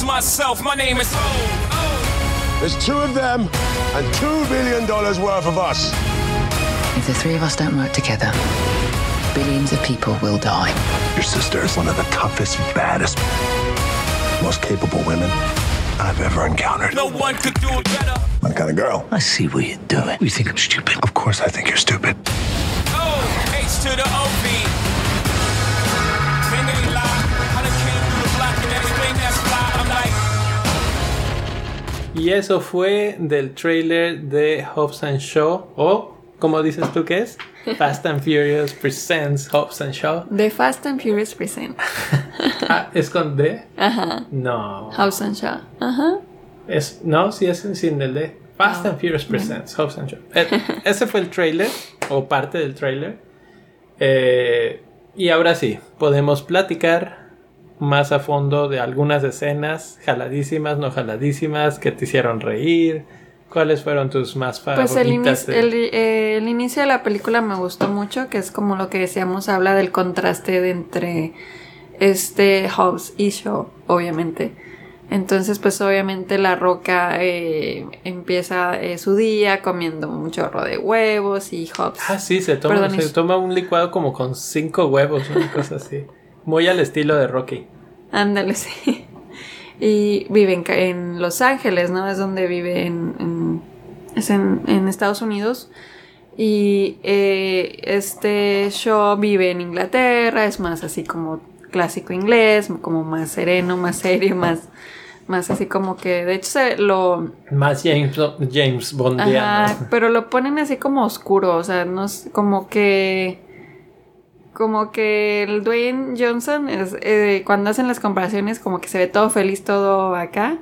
Reintroduce myself. My name is There's two of them and two billion dollars worth of us. If the three of us don't work together, billions of people will die. Your sister is one of the toughest, baddest, most capable women I've ever encountered. no one could do it better. My kind of girl. I see what you're doing. You think I'm stupid? Of course, I think you're stupid. Oh, H to the OP. Ain't Y eso fue del trailer de Hobbs and Shaw, o, como dices tú que es? Fast and Furious Presents Hobbs and Shaw. The Fast and Furious Present. Ah, ¿es con D? Ajá. No. House and Shaw. Ajá. Es, no, sí es sin el D. Fast and Furious Presents Hobbs and Shaw. Eh, ese fue el trailer, o parte del trailer. Eh, y ahora sí, podemos platicar más a fondo de algunas escenas, jaladísimas, no jaladísimas, que te hicieron reír. ¿Cuáles fueron tus más favoritas? Pues el, inicio, de- el, eh, el inicio de la película me gustó mucho, que es como lo que decíamos, habla del contraste de entre este Hobbs y Shaw, obviamente. Entonces, pues obviamente la roca eh, empieza eh, su día comiendo un chorro de huevos y Hobbs. Ah, sí, se toma, Perdón, se toma un licuado como con cinco huevos, una cosa así. Muy al estilo de Rocky. Ándale, sí. Y vive en, en Los Ángeles, ¿no? Es donde vive en, en- es en, en Estados Unidos. Y eh, este show vive en Inglaterra, es más así como clásico inglés, como más sereno, más serio, más, más así como que, de hecho, se lo, Más James, James Bondiano. Ajá, pero lo ponen así como oscuro, o sea, no es como que como que el Dwayne Johnson es, eh, cuando hacen las comparaciones como que se ve todo feliz todo acá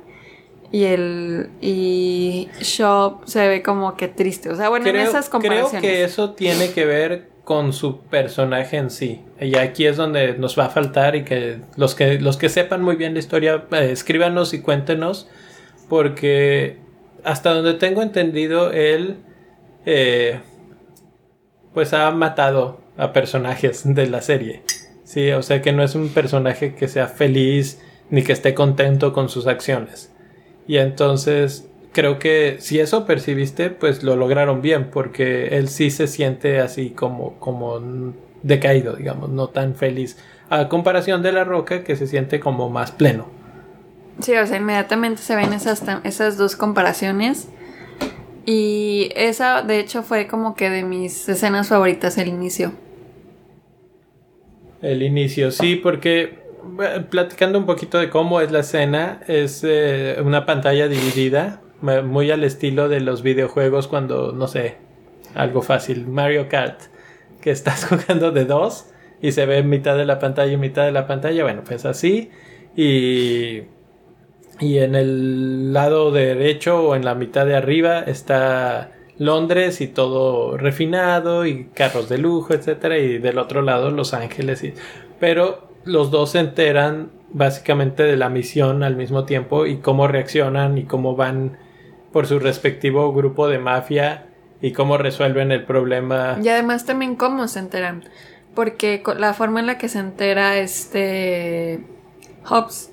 y el y Shaw se ve como que triste, o sea, bueno, en esas creo comparaciones. que eso tiene que ver con su personaje en sí. Y aquí es donde nos va a faltar y que los que, los que sepan muy bien la historia, eh, escríbanos y cuéntenos. Porque hasta donde tengo entendido, él eh, pues ha matado a personajes de la serie. Sí, o sea que no es un personaje que sea feliz ni que esté contento con sus acciones. Y entonces creo que si eso percibiste, pues lo lograron bien, porque él sí se siente así como, como decaído, digamos, no tan feliz. A comparación de la roca que se siente como más pleno. Sí, o sea, inmediatamente se ven esas, esas dos comparaciones. Y esa, de hecho, fue como que de mis escenas favoritas el inicio. El inicio, sí, porque eh, platicando un poquito de cómo es la escena, es eh, una pantalla dividida, muy al estilo de los videojuegos cuando, no sé, algo fácil, Mario Kart, que estás jugando de dos y se ve mitad de la pantalla y mitad de la pantalla, bueno, pues así, y, y en el lado derecho o en la mitad de arriba está Londres y todo refinado y carros de lujo, etcétera, y del otro lado Los Ángeles. Y... Pero los dos se enteran básicamente de la misión al mismo tiempo y cómo reaccionan y cómo van por su respectivo grupo de mafia y cómo resuelven el problema. Y además también cómo se enteran, porque la forma en la que se entera este Hobbs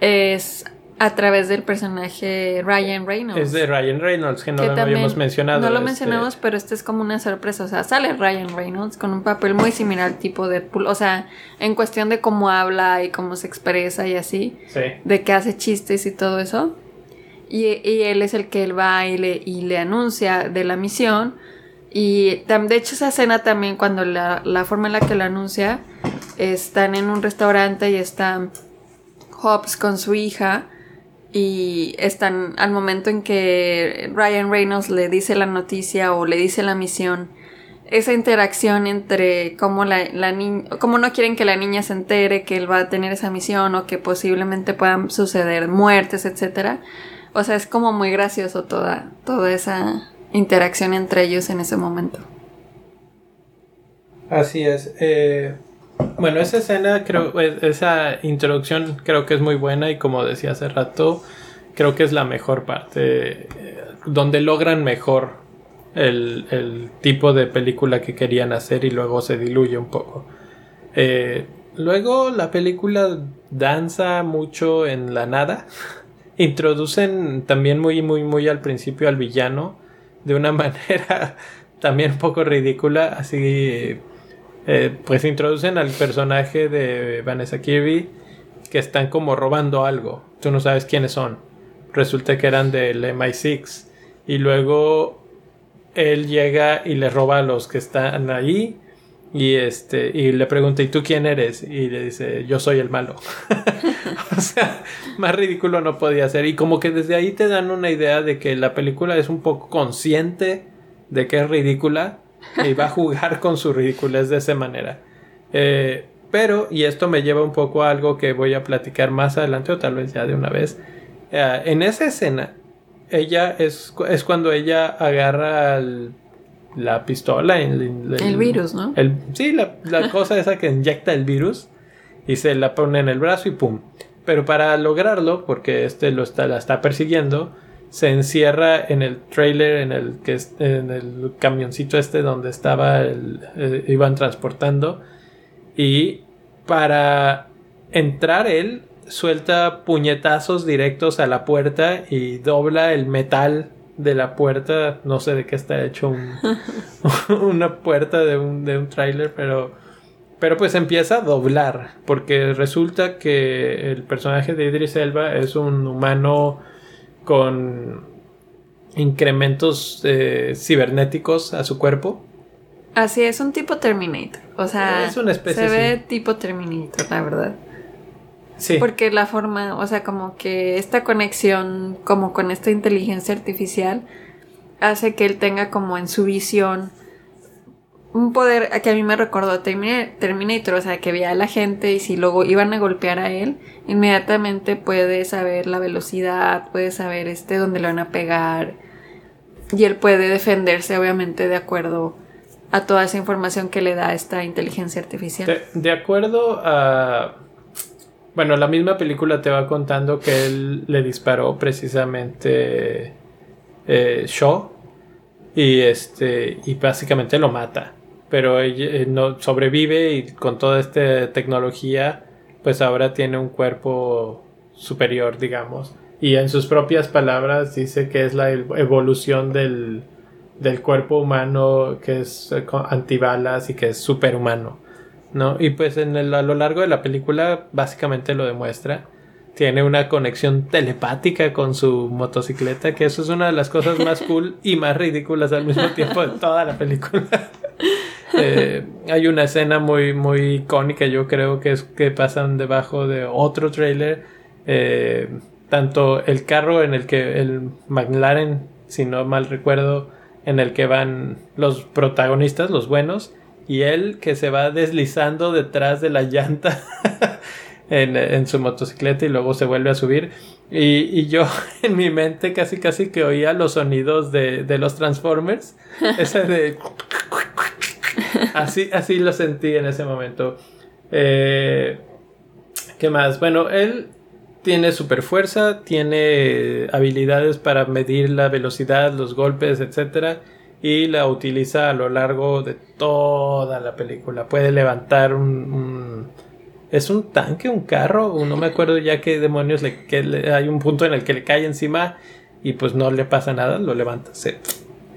es a través del personaje Ryan Reynolds. Es de Ryan Reynolds, que no lo habíamos mencionado. No lo este, mencionamos, pero este es como una sorpresa. O sea, sale Ryan Reynolds con un papel muy similar al tipo Deadpool. O sea, en cuestión de cómo habla y cómo se expresa y así. Sí. De que hace chistes y todo eso. Y, él es el que él va y le, y le anuncia de la misión. Y de hecho esa escena también cuando la, la forma en la que lo anuncia, están en un restaurante y está Hobbs con su hija y están al momento en que Ryan Reynolds le dice la noticia o le dice la misión, esa interacción entre cómo, la, la cómo no quieren que la niña se entere que él va a tener esa misión o que posiblemente puedan suceder muertes, etc. O sea, es como muy gracioso toda, toda esa interacción entre ellos en ese momento. Así es. Eh, bueno, esa escena, creo, esa introducción creo que es muy buena y como decía hace rato, creo que es la mejor parte, eh, donde logran mejor el, tipo de película que querían hacer y luego se diluye un poco. Eh, luego la película danza mucho en la nada. Introducen también muy, muy, muy al principio al villano de una manera también un poco ridícula, así eh, pues introducen al personaje de Vanessa Kirby que están como robando algo. Tú no sabes quiénes son. Resulta que eran del MI6. Y luego él llega y le roba a los que están ahí. Y este, y le pregunta, ¿y tú quién eres? Y le dice, yo soy el malo. o sea, más ridículo no podía ser. Y como que desde ahí te dan una idea de que la película es un poco consciente de que es ridícula y va a jugar con su ridiculez de esa manera. Eh, pero, y esto me lleva un poco a algo que voy a platicar más adelante o tal vez ya de una vez. Eh, en esa escena, ella es, es cuando ella agarra la pistola. El, el, virus, ¿no? El, sí, la, la cosa esa que inyecta el virus y se la pone en el brazo y pum. Pero para lograrlo, porque este lo está, la está persiguiendo, se encierra en el trailer, en el que en el camioncito este donde estaba el, eh, iban transportando. Y para entrar él suelta puñetazos directos a la puerta y dobla el metal de la puerta, no sé de qué está hecho una puerta de un, de un trailer, pero pero pues empieza a doblar porque resulta que el personaje de Idris Elba es un humano con incrementos eh, cibernéticos a su cuerpo. Así es, un tipo Terminator. O sea, es una especie, se ve tipo Terminator, la verdad. Sí. Porque la forma, o sea, como que esta conexión, como con esta inteligencia artificial, hace que él tenga como en su visión un poder que a mí me recordó Terminator, o sea, que veía a la gente y si luego iban a golpear a él, inmediatamente puede saber la velocidad, puede saber este dónde lo van a pegar y él puede defenderse obviamente de acuerdo a toda esa información que le da esta inteligencia artificial. De, acuerdo a... Bueno, la misma película te va contando que él le disparó precisamente eh, Shaw y este y básicamente lo mata pero ella, eh, sobrevive y con toda esta tecnología, pues ahora tiene un cuerpo superior, digamos. Y en sus propias palabras dice que es la ev- evolución del, del cuerpo humano que es eh, antibalas y que es superhumano. ¿no? Y pues en el- a lo largo de la película básicamente lo demuestra. Tiene una conexión telepática con su motocicleta, que eso es una de las cosas más cool y más ridículas al mismo tiempo de toda la película. Eh, hay una escena muy, muy icónica, yo creo que es que pasan debajo de otro trailer. eh, tanto el carro en el que el McLaren, si no mal recuerdo, en el que van los protagonistas, los buenos, y él que se va deslizando detrás de la llanta en, su motocicleta y luego se vuelve a subir. Y, y yo en mi mente casi casi que oía los sonidos de, de los Transformers. Ese de... Así, así lo sentí en ese momento. Eh, ¿Qué más? Bueno, él tiene super fuerza, tiene habilidades para medir la velocidad, los golpes, etcétera, y la utiliza a lo largo de toda la película. Puede levantar un, es un tanque, un carro, no me acuerdo ya qué demonios le, que hay un punto en el que le cae encima y pues no le pasa nada, lo levanta, se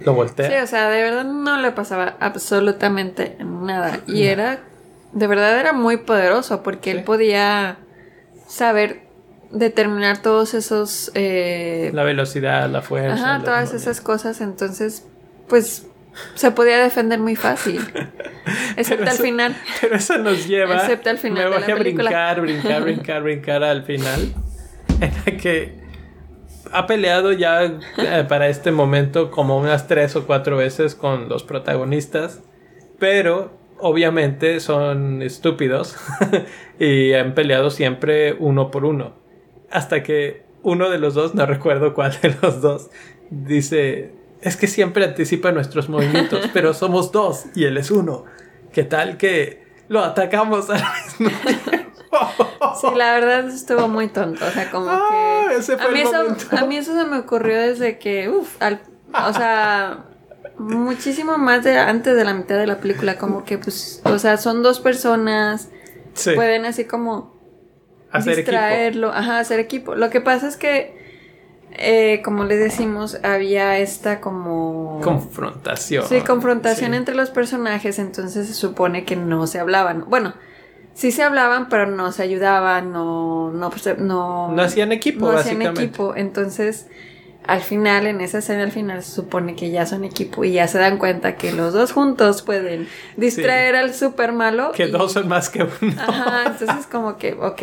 lo voltea. Sí, o sea, de verdad no le pasaba absolutamente nada. Y era, de verdad era muy poderoso porque él podía saber determinar todos esos... eh, La velocidad, la fuerza. ajá, todas esas cosas. Entonces, pues se podía defender muy fácil. Excepto al final. Pero eso nos lleva. Excepto al final Me de voy la a película. brincar, brincar, brincar, brincar al final. En la que ha peleado ya eh, para este momento como unas tres o cuatro veces con los protagonistas. Pero obviamente son estúpidos. y han peleado siempre uno por uno. Hasta que uno de los dos, no recuerdo cuál de los dos, dice. Es que siempre anticipa nuestros movimientos, pero somos dos y él es uno. ¿Qué tal que lo atacamos al mismo tiempo? Sí, la verdad estuvo muy tonto. O sea, como Ah, que. ese fue a, mí el eso, a mí eso se me ocurrió desde que. Uf, al- o sea. Muchísimo más de antes de la mitad de la película. Como que, pues. O sea, son dos personas. Sí, Pueden así como. hacer equipo. distraerlo. Ajá, hacer equipo. Lo que pasa es que. eh, como les decimos, había esta como. Confrontación. Sí, confrontación Sí. entre los personajes, entonces se supone que no se hablaban. Bueno, sí se hablaban, pero no se ayudaban, no, no, pues, no, No hacían equipo, no hacían equipo. Entonces, al final, en esa escena al final se supone que ya son equipo y ya se dan cuenta que los dos juntos pueden distraer al super malo. Que y- dos son más que uno. Ajá, entonces como que, ok.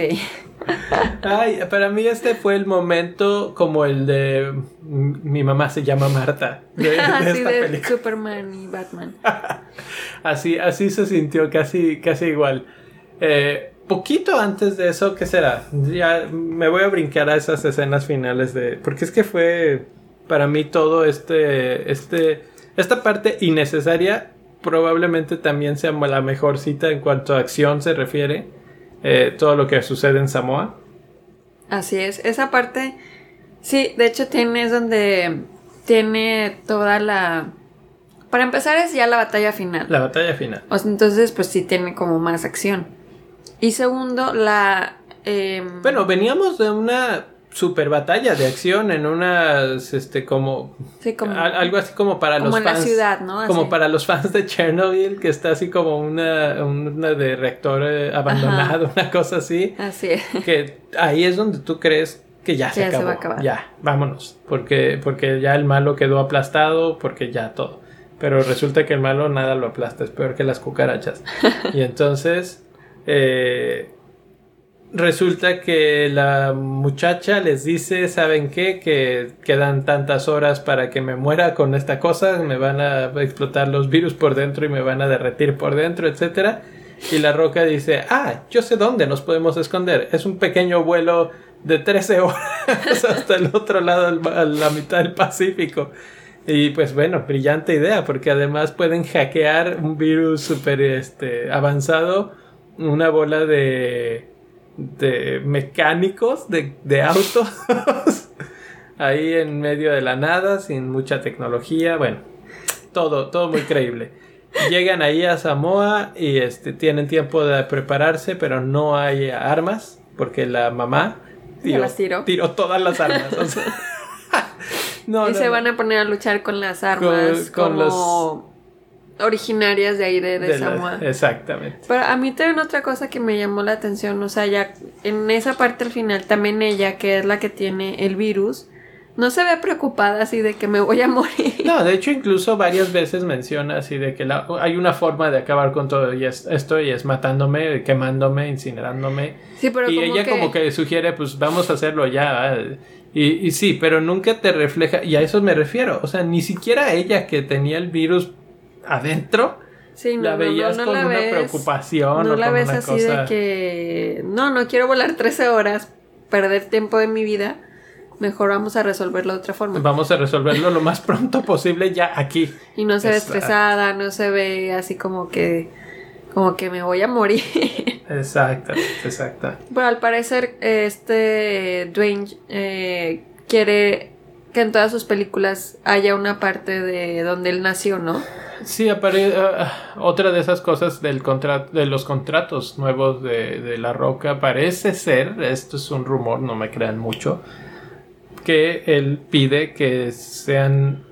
Ay, para mí este fue el momento como el de mi mamá se llama Marta de, de Así esta de película. Superman y Batman. Así, así se sintió casi, casi igual. Eh, poquito antes de eso, ¿qué será? Ya me voy a brincar a esas escenas finales de. Porque es que fue para mí todo este. este esta parte innecesaria probablemente también sea la mejor cita en cuanto a acción se refiere. eh, todo lo que sucede en Samoa. Así es, esa parte, sí, de hecho tiene es donde tiene toda la... Para empezar es ya la batalla final. La batalla final. O sea, entonces pues sí tiene como más acción. Y segundo, la... em, Bueno, veníamos de una super batalla de acción en unas, este, como, Sí, como- al- algo así como para como los en la fans, ciudad, ¿no? como Así. para los fans de Chernobyl, que está así como una, una de reactor eh, abandonado, una cosa así, Así es. que ahí es donde tú crees que ya se Ya se acabó, va a acabar. ya, vámonos, porque, porque ya el malo quedó aplastado, porque ya todo, pero resulta que el malo nada lo aplasta, es peor que las cucarachas, y entonces, eh, resulta que la muchacha les dice, ¿saben qué? Que quedan tantas horas para que me muera con esta cosa, me van a explotar los virus por dentro y me van a derretir por dentro, etcétera. Y la roca dice, ah, yo sé dónde nos podemos esconder. Es un pequeño vuelo de 13 horas hasta el otro lado, a la mitad del Pacífico. Y pues bueno, brillante idea, porque además pueden hackear un virus súper este, avanzado, una bola de, de mecánicos, de, de autos, ahí en medio de la nada, sin mucha tecnología, bueno, todo, todo muy creíble. llegan ahí a Samoa y este, tienen tiempo de prepararse, pero no hay armas porque la mamá las tiró. todas las armas. o sea. No, y no, se no. van a poner a luchar con las armas con como originarias de ahí de, de de la- Samoa. exactamente. Pero a mí también otra cosa que me llamó la atención, o sea, ya en esa parte al final, también ella, que es la que tiene el virus, no se ve preocupada así de que me voy a morir. No, de hecho incluso varias veces menciona así de que la- hay una forma de acabar con todo y es- esto y es matándome, quemándome, incinerándome. Sí, pero y como ella que- como que sugiere, pues vamos a hacerlo ya. Y, y sí, pero nunca te refleja, y a eso me refiero, o sea, ni siquiera ella que tenía el virus adentro, Sí, la veías con una preocupación No o la ves así cosa- de que, no, no quiero volar 13 horas, perder tiempo de mi vida, mejor vamos a resolverlo de otra forma. vamos a resolverlo lo más pronto posible ya aquí. Y no se ve Exacto. estresada, no se ve así como que, como que me voy a morir. Exactamente, exactamente. Pero al parecer, este Dwayne eh, quiere que en todas sus películas haya una parte de donde él nació, ¿no? Sí, apare- ah, otra de esas cosas del de los contratos nuevos de, de La Roca parece ser, esto es un rumor, no me crean mucho, que él pide que sean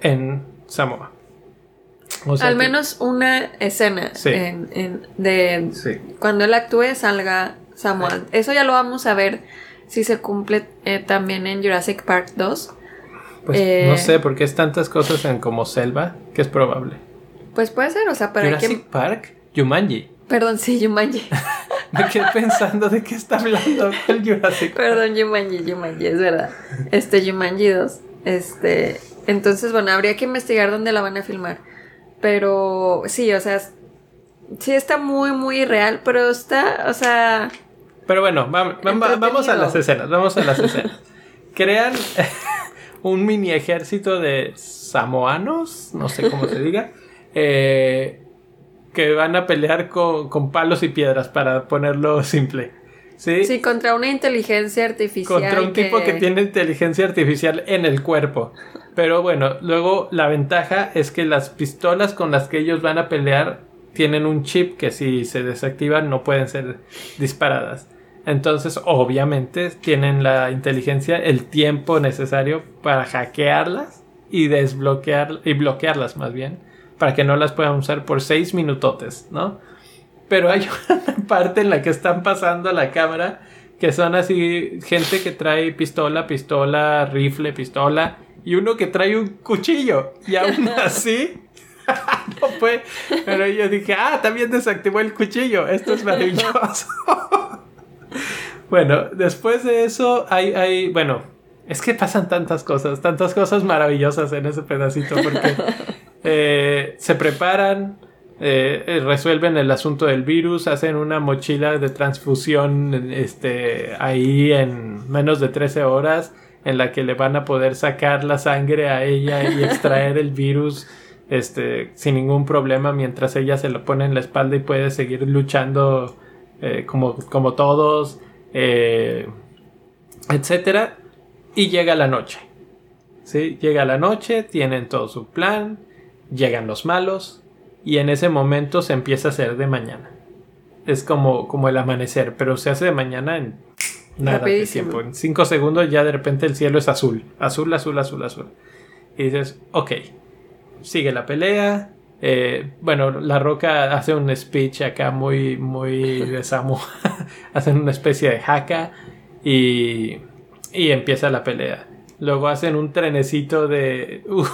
en Samoa. O sea Al que- menos una escena Sí. en, en- de Sí. cuando él actúe salga Samuel. Eso ya lo vamos a ver si se cumple eh, también en Jurassic Park 2. Pues eh, no sé, porque es tantas cosas en como selva que es probable. Pues puede ser, o sea, hay Jurassic que... Park, Jumanji. Perdón, sí, Jumanji. Me quedé pensando de qué está hablando el Jurassic Park. Perdón, Jumanji, Jumanji, es verdad. Este, Jumanji 2. Este, entonces, bueno, habría que investigar dónde la van a filmar. Pero sí, o sea, sí está muy, muy real, pero está, o sea, Pero bueno, vam- va- vamos a las escenas, vamos a las escenas. Crean un mini ejército de samoanos, no sé cómo se diga, eh, que van a pelear con, con palos y piedras, para ponerlo simple. ¿Sí? sí, contra una inteligencia artificial. Contra un tipo que tiene inteligencia artificial en el cuerpo. Pero bueno, luego la ventaja es que las pistolas con las que ellos van a pelear tienen un chip que si se desactivan no pueden ser disparadas. Entonces, obviamente, tienen la inteligencia, el tiempo necesario para hackearlas y desbloquear y bloquearlas más bien, para que no las puedan usar por seis minutotes, ¿no? Pero hay una parte en la que están pasando la cámara que son así gente que trae pistola, pistola, rifle, pistola y uno que trae un cuchillo y aún así no fue. Pero yo dije, ah, también desactivó el cuchillo, esto es maravilloso. bueno, después de eso hay, hay, bueno, es que pasan tantas cosas, tantas cosas maravillosas en ese pedacito porque eh, se preparan, eh, resuelven el asunto del virus, hacen una mochila de transfusión este, ahí en menos de 13 horas en la que le van a poder sacar la sangre a ella y extraer el virus este, sin ningún problema mientras ella se lo pone en la espalda y puede seguir luchando eh, como, como todos, etcétera. Y llega la noche. ¿sí? Llega la noche, tienen todo su plan, llegan los malos y en ese momento se empieza a hacer de mañana. Es como, como el amanecer, pero se hace de mañana en nada de tiempo. En cinco segundos ya de repente el cielo es azul. Azul, azul, azul, azul. Y dices, ok, sigue la pelea. eh, bueno, La Roca hace un speech acá muy, muy de Samu. hacen una especie de jaca y, y empieza la pelea. Luego hacen un trenecito de... uh,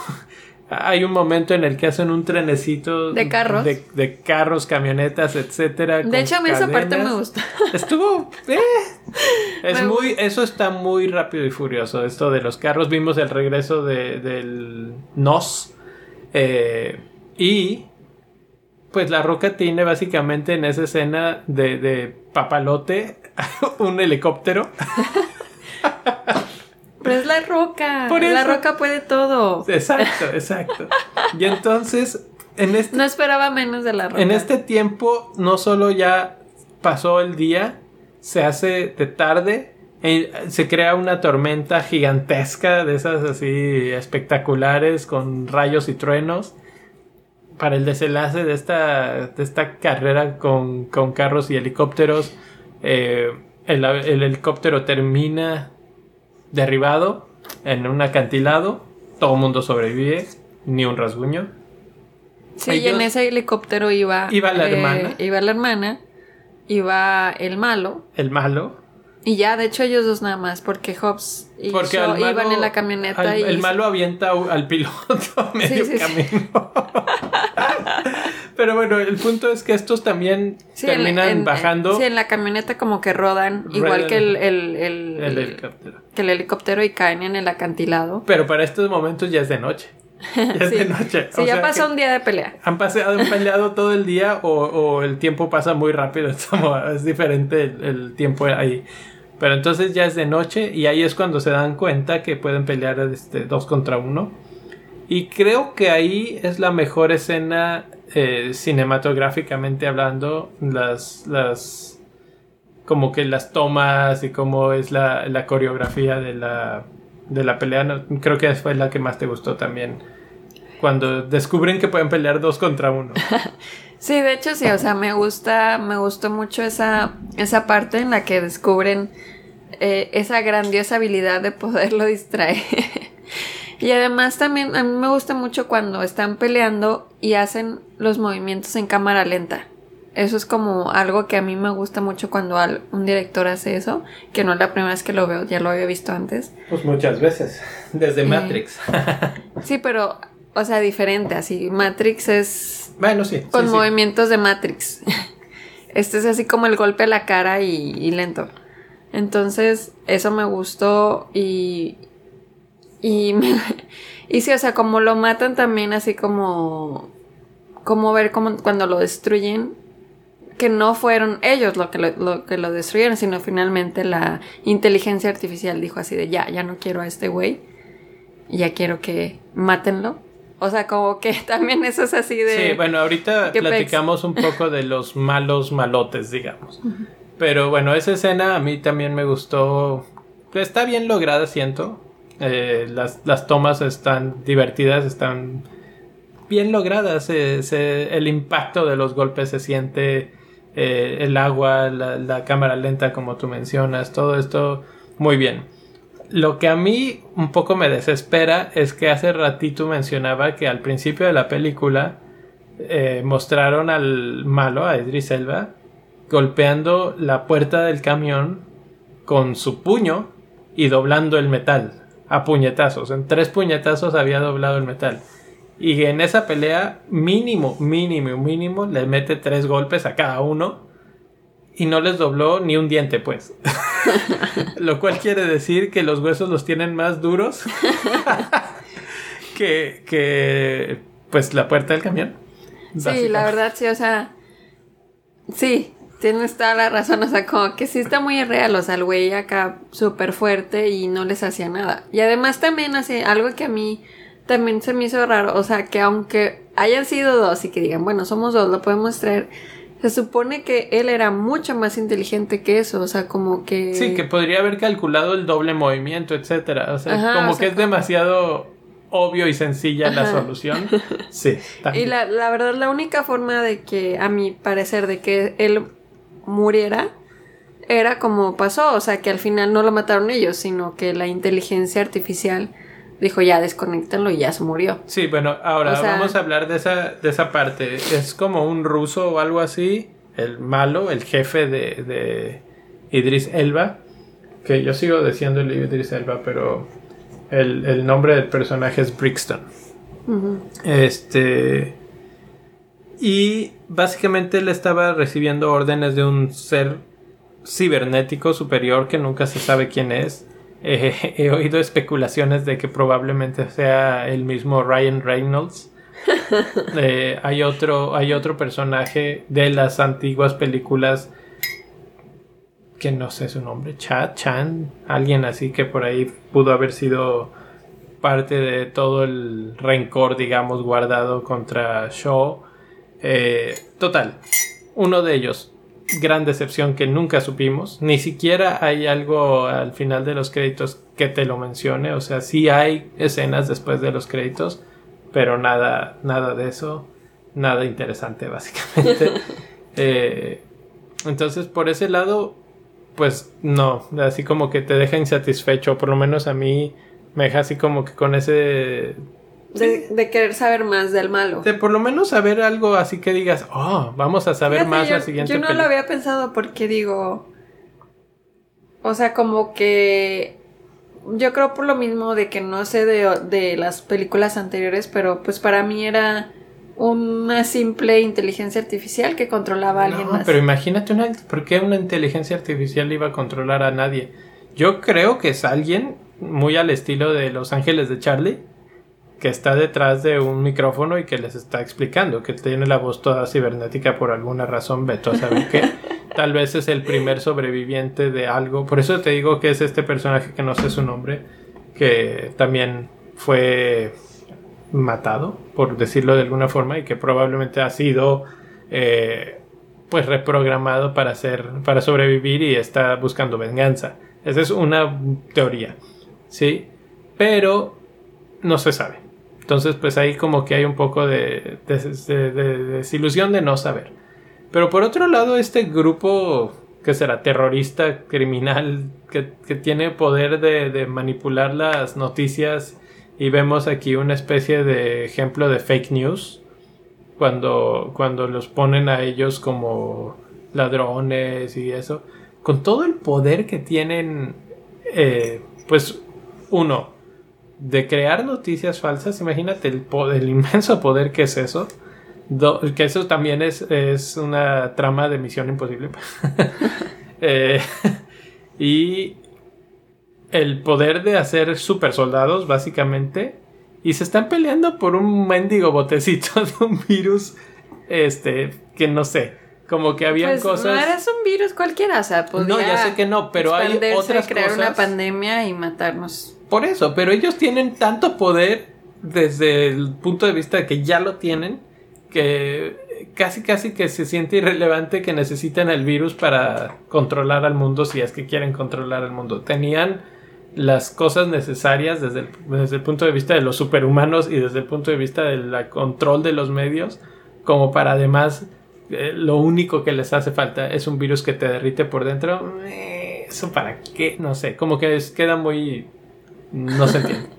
hay un momento en el que hacen un trenecito De carros. de, de carros, camionetas, etcétera. De hecho, a mí esa parte me gusta. Estuvo. eh, es Me muy. gusta. Eso está muy rápido y furioso. Esto de los carros. Vimos el regreso de, del NOS. eh, y. Pues la roca tiene básicamente en esa escena de, de papalote un helicóptero. Pero es la roca. Por La eso. roca puede todo. Exacto, exacto. Y entonces, en este No esperaba menos de la roca. En este tiempo no solo ya pasó el día, se hace de tarde, eh, se crea una tormenta gigantesca de esas así espectaculares con rayos y truenos. para el desenlace de esta, de esta carrera con, con carros y helicópteros, eh, el, el helicóptero termina derribado en un acantilado, todo el mundo sobrevive, ni un rasguño. Sí, y en ese helicóptero iba... Iba la eh, hermana. Iba la hermana, iba el malo, El malo. Y ya, de hecho ellos dos nada más, porque Hobbs y Porque Shaw al malo- iban en la camioneta al- y... el malo avienta al piloto a medio sí, sí. camino. Pero bueno, el punto es que estos también en- terminan en- bajando Sí, en la camioneta como que rodan, igual que el, el, el- el helicóptero. que el helicóptero y caen en el acantilado. Pero para estos momentos ya es de noche. Ya es Sí. de noche. Sí, O ya sea pasó un día de pelea. Han paseado, han peleado todo el día o, o el tiempo pasa muy rápido. Es, diferente el, el tiempo ahí. Pero entonces ya es de noche y ahí es cuando se dan cuenta que pueden pelear este, dos contra uno. Y creo que ahí es la mejor escena eh, cinematográficamente hablando. Las, las. Como que las tomas y cómo es la, la coreografía de la, de la pelea. Creo que fue la que más te gustó también. Cuando descubren que pueden pelear dos contra uno. Sí, de hecho sí, o sea, me gusta, me gustó mucho esa, esa parte en la que descubren eh, esa grandiosa habilidad de poderlo distraer. y además también a mí me gusta mucho cuando están peleando y hacen los movimientos en cámara lenta. Eso es como algo que a mí me gusta mucho cuando un director hace eso, que no es la primera vez que lo veo, ya lo había visto antes. Pues muchas veces. Desde Eh. Matrix. Sí, pero, o sea, diferente, así. Matrix es bueno, sí. con sí, sí. movimientos de Matrix. Este es así como el golpe a la cara y, y lento. Entonces, eso me gustó y. Y, me- y sí, o sea, como lo matan también, así como. Como ver cómo, cuando lo destruyen. Que no fueron ellos lo que lo, lo que lo destruyeron, sino finalmente la inteligencia artificial dijo así de ya, ya no quiero a este güey. Ya quiero que mátenlo. O sea, como que también eso es así de. Sí, bueno, ahorita platicamos un poco de los malos malotes, digamos. Pero bueno, esa escena a mí también me gustó. Está bien lograda, siento. Eh, las, las tomas están divertidas, están bien logradas. Se- se- el impacto de los golpes se siente. Eh, el agua, la, cámara lenta, como tú mencionas, todo esto muy bien. Lo que a mí un poco me desespera es que hace ratito mencionaba que al principio de la película eh, mostraron al malo, a Idris Elba, golpeando la puerta del camión con su puño y doblando el metal a puñetazos. En tres puñetazos había doblado el metal. Y en esa pelea, mínimo, mínimo, mínimo, le mete tres golpes a cada uno. Y no les dobló ni un diente, pues. Lo cual quiere decir que los huesos los tienen más duros que, que pues la puerta del camión. Sí, la verdad, sí, o sea. Sí, tienes toda la razón. O sea, como que sí está muy real. O sea, el güey acá súper fuerte y no les hacía nada. Y además también hace algo que a mí también se me hizo raro. O sea, que aunque hayan sido dos y que digan, bueno, somos dos, lo podemos traer. Se supone que él era mucho más inteligente que eso. O sea, como que. Sí, que podría haber calculado el doble movimiento, etcétera. O sea, Ajá, como o sea, que es como- demasiado obvio y sencilla la solución. Sí. Y la, la verdad, la única forma de que, a mi parecer, de que él muriera era como pasó, o sea, que al final no lo mataron ellos, sino que la inteligencia artificial dijo ya desconectenlo y ya se murió. Sí, bueno, ahora O sea- vamos a hablar de esa, de esa parte. Es como un ruso o algo así, el malo, el jefe de, de Idris Elba, que yo sigo diciendo el Idris Elba, pero el, el nombre del personaje es Brixton. Este. Y básicamente él estaba recibiendo órdenes de un ser cibernético superior que nunca se sabe quién es. Eh, he oído especulaciones de que probablemente sea el mismo Ryan Reynolds. Eh, hay, otro, hay otro personaje de las antiguas películas que no sé su nombre, Chad, Chan, alguien así que por ahí pudo haber sido parte de todo el rencor, digamos, guardado contra Shaw. Eh, total, uno de ellos, gran decepción que nunca supimos. Ni siquiera hay algo al final de los créditos que te lo mencione. O sea, sí hay escenas después de los créditos, pero nada, nada de eso. nada interesante, básicamente. Eh, entonces, por ese lado, pues no, así como que te deja insatisfecho, por lo menos a mí me deja así como que con ese... De, de querer saber más del malo. De por lo menos saber algo así que digas, oh, vamos a saber Fíjate, más yo, la siguiente Yo no lo película". había pensado porque digo. O sea, como que. Yo creo por lo mismo de que no sé de, de las películas anteriores, pero pues para mí era una simple inteligencia artificial que controlaba a alguien No, más. pero imagínate una, ¿por qué una inteligencia artificial iba a controlar a nadie? Yo creo que es alguien muy al estilo de Los Ángeles de Charlie, que está detrás de un micrófono y que les está explicando, que tiene la voz toda cibernética por alguna razón, veto a saber qué. Tal vez es el primer sobreviviente de algo. Por eso te digo que es este personaje que no sé su nombre, que también fue matado, por decirlo de alguna forma, y que probablemente ha sido eh, pues reprogramado para hacer, para sobrevivir y está buscando venganza. Esa es una teoría, ¿sí? Pero no se sabe. Entonces, pues ahí como que hay un poco de, de- de- de desilusión de no saber. Pero por otro lado, este grupo que será terrorista, criminal, que, que tiene poder de, de manipular las noticias. Y vemos aquí una especie de ejemplo de fake news cuando, cuando los ponen a ellos como ladrones y eso, con todo el poder que tienen, eh, pues uno, de crear noticias falsas, imagínate el, po- el inmenso poder que es eso. Do- que eso también es, es una trama de Misión Imposible. Eh, y el poder de hacer super soldados, básicamente. Y se están peleando por un mendigo botecito de un virus. Este, que no sé. Como que habían pues cosas. no eres un virus cualquiera, o sea, No, ya sé que no, pero hay otras crear una pandemia y matarnos. Por eso, pero ellos tienen tanto poder desde el punto de vista de que ya lo tienen, que casi casi que se siente irrelevante que necesitan el virus para controlar al mundo si es que quieren controlar al mundo. Tenían las cosas necesarias desde el, desde el punto de vista de los superhumanos y desde el punto de vista del control de los medios, como para además eh, lo único que les hace falta es un virus que te derrite por dentro. Eh, ¿Eso para qué? No sé, como que queda muy... No se entiende.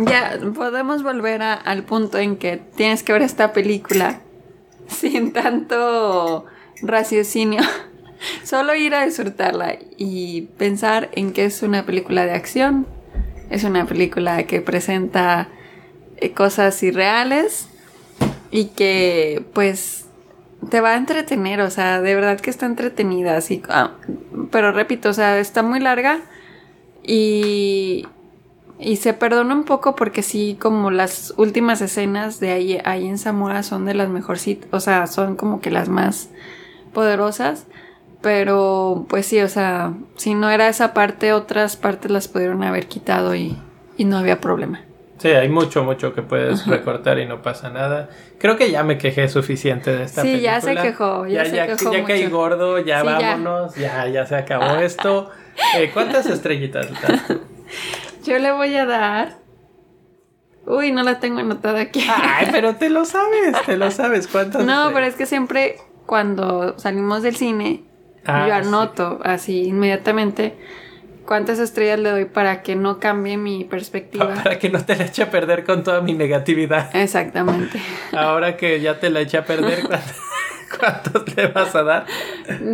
Ya, podemos volver a- al punto en que tienes que ver esta película sin tanto raciocinio. Solo ir a disfrutarla y pensar en que es una película de acción. Es una película que presenta eh, cosas irreales y que pues te va a entretener, o sea, de verdad que está entretenida, así, ah, pero repito, o sea, está muy larga y, y se perdona un poco porque sí, como las últimas escenas de ahí, ahí en Zamora son de las mejorcitas, o sea, son como que las más poderosas, pero pues sí, o sea, si no era esa parte, otras partes las pudieron haber quitado y, y no había problema. Sí, hay mucho, mucho que puedes recortar y no pasa nada. Creo que ya me quejé suficiente de esta Sí, película. ya se quejó, ya se quejó ya caí mucho. gordo, ya Sí, vámonos, ya. ya, se acabó esto. Eh, ¿Cuántas estrellitas le das tú? Yo le voy a dar... Uy, no la tengo anotada aquí. Ay, pero te lo sabes, te lo sabes. ¿Cuántas No, pero es que siempre cuando salimos del cine, Ah, yo sí. anoto así inmediatamente cuántas estrellas le doy para que no cambie mi perspectiva. Para que no te la eche a perder con toda mi negatividad. Exactamente. Ahora que ya te la eché a perder, ¿cuántos, le vas a dar?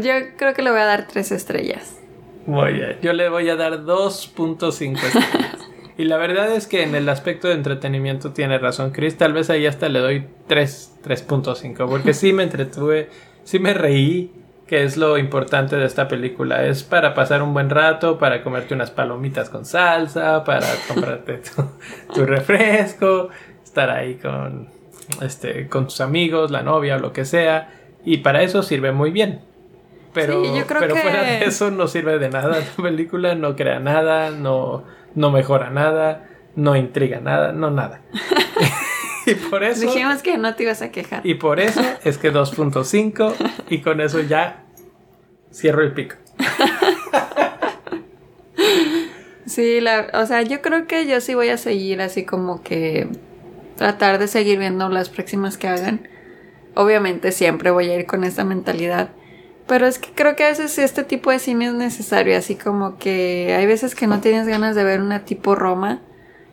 Yo creo que le voy a dar tres estrellas. Muy bien. Yo le voy a dar 2.5 estrellas. Y la verdad es que en el aspecto de entretenimiento tiene razón Chris. Tal vez ahí hasta le doy 3, 3.5. Porque sí me entretuve, sí me reí, que es lo importante de esta película. Es para pasar un buen rato, para comerte unas palomitas con salsa, para comprarte tu, tu refresco, estar ahí con, este, con tus amigos, la novia o lo que sea. Y para eso sirve muy bien. Pero, Sí, yo creo pero que- fuera de eso no sirve de nada la película, no crea nada, no, no mejora nada, no intriga nada, no nada. y por eso Dijimos que no te ibas a quejar. y por eso es que 2.5 y con eso ya cierro el pico. Sí, la, o sea, yo creo que yo sí voy a seguir así como que tratar de seguir viendo las próximas que hagan. Obviamente siempre voy a ir con esta mentalidad. Pero es que creo que a veces este tipo de cine es necesario, así como que hay veces que no tienes ganas de ver una tipo Roma,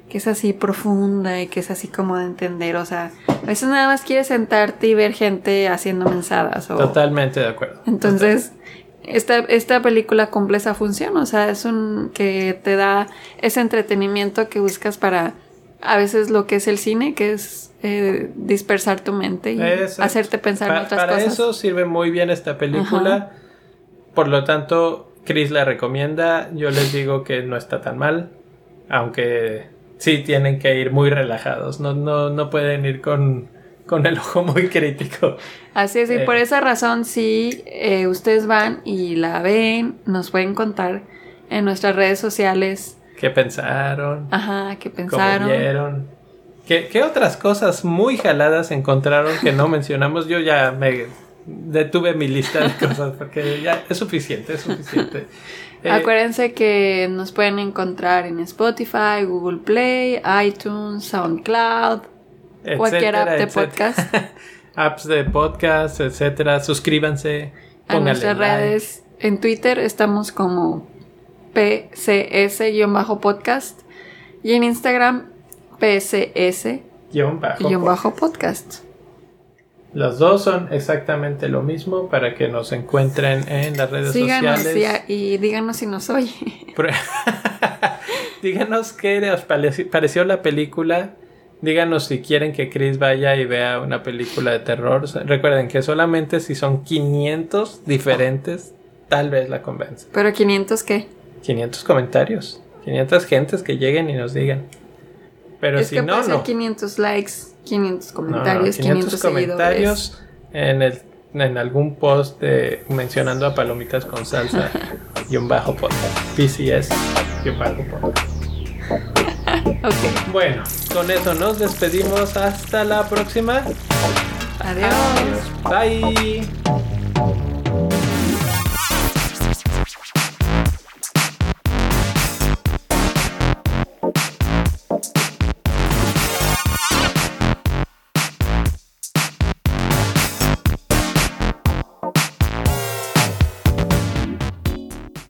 que es así profunda y que es así como de entender, o sea, a veces nada más quieres sentarte y ver gente haciendo mensadas. O... Totalmente de acuerdo. Entonces, esta, esta película cumple esa función, o sea, es un que te da ese entretenimiento que buscas para a veces lo que es el cine, que es eh, dispersar tu mente y Exacto. hacerte pensar Pa- en otras para cosas. eso sirve muy bien esta película. Por lo tanto, Chris la recomienda. Yo les digo que no está tan mal. Aunque sí tienen que ir muy relajados. No, no, no pueden ir con, con el ojo muy crítico. Así es, y Eh. por esa razón, si eh, ustedes van y la ven, nos pueden contar en nuestras redes sociales, ¿Qué pensaron? ajá, qué ¿Cómo pensaron. vieron? ¿Qué, qué otras cosas muy jaladas encontraron que no mencionamos? Yo ya me detuve mi lista de cosas porque ya es suficiente, es suficiente. Eh, Acuérdense que nos pueden encontrar en Spotify, Google Play, iTunes, SoundCloud, cualquier app de etcétera. podcast. apps de podcast, etcétera. Suscríbanse. a nuestras like. redes. En Twitter estamos como PCS-podcast y en Instagram. PCS-podcast. Los dos son exactamente lo mismo para que nos encuentren en las redes Síganos sociales. y, y díganos si nos oye. Díganos qué les pareci- pareció la película. Díganos si quieren que Chris vaya y vea una película de terror. Recuerden que solamente si son 500 diferentes, tal vez la convence. Pero 500 qué? 500 comentarios. 500 gentes que lleguen y nos digan. Pero es si que no, puede ser no. 500 likes, 500 No, no, comentarios, 500, seguidores. comentarios en, el, en algún post de, mencionando a Palomitas con Salsa y un bajo podcast. PCS y un bajo podcast. Ok, Bueno, con eso nos despedimos. Hasta la próxima. adiós. Bye.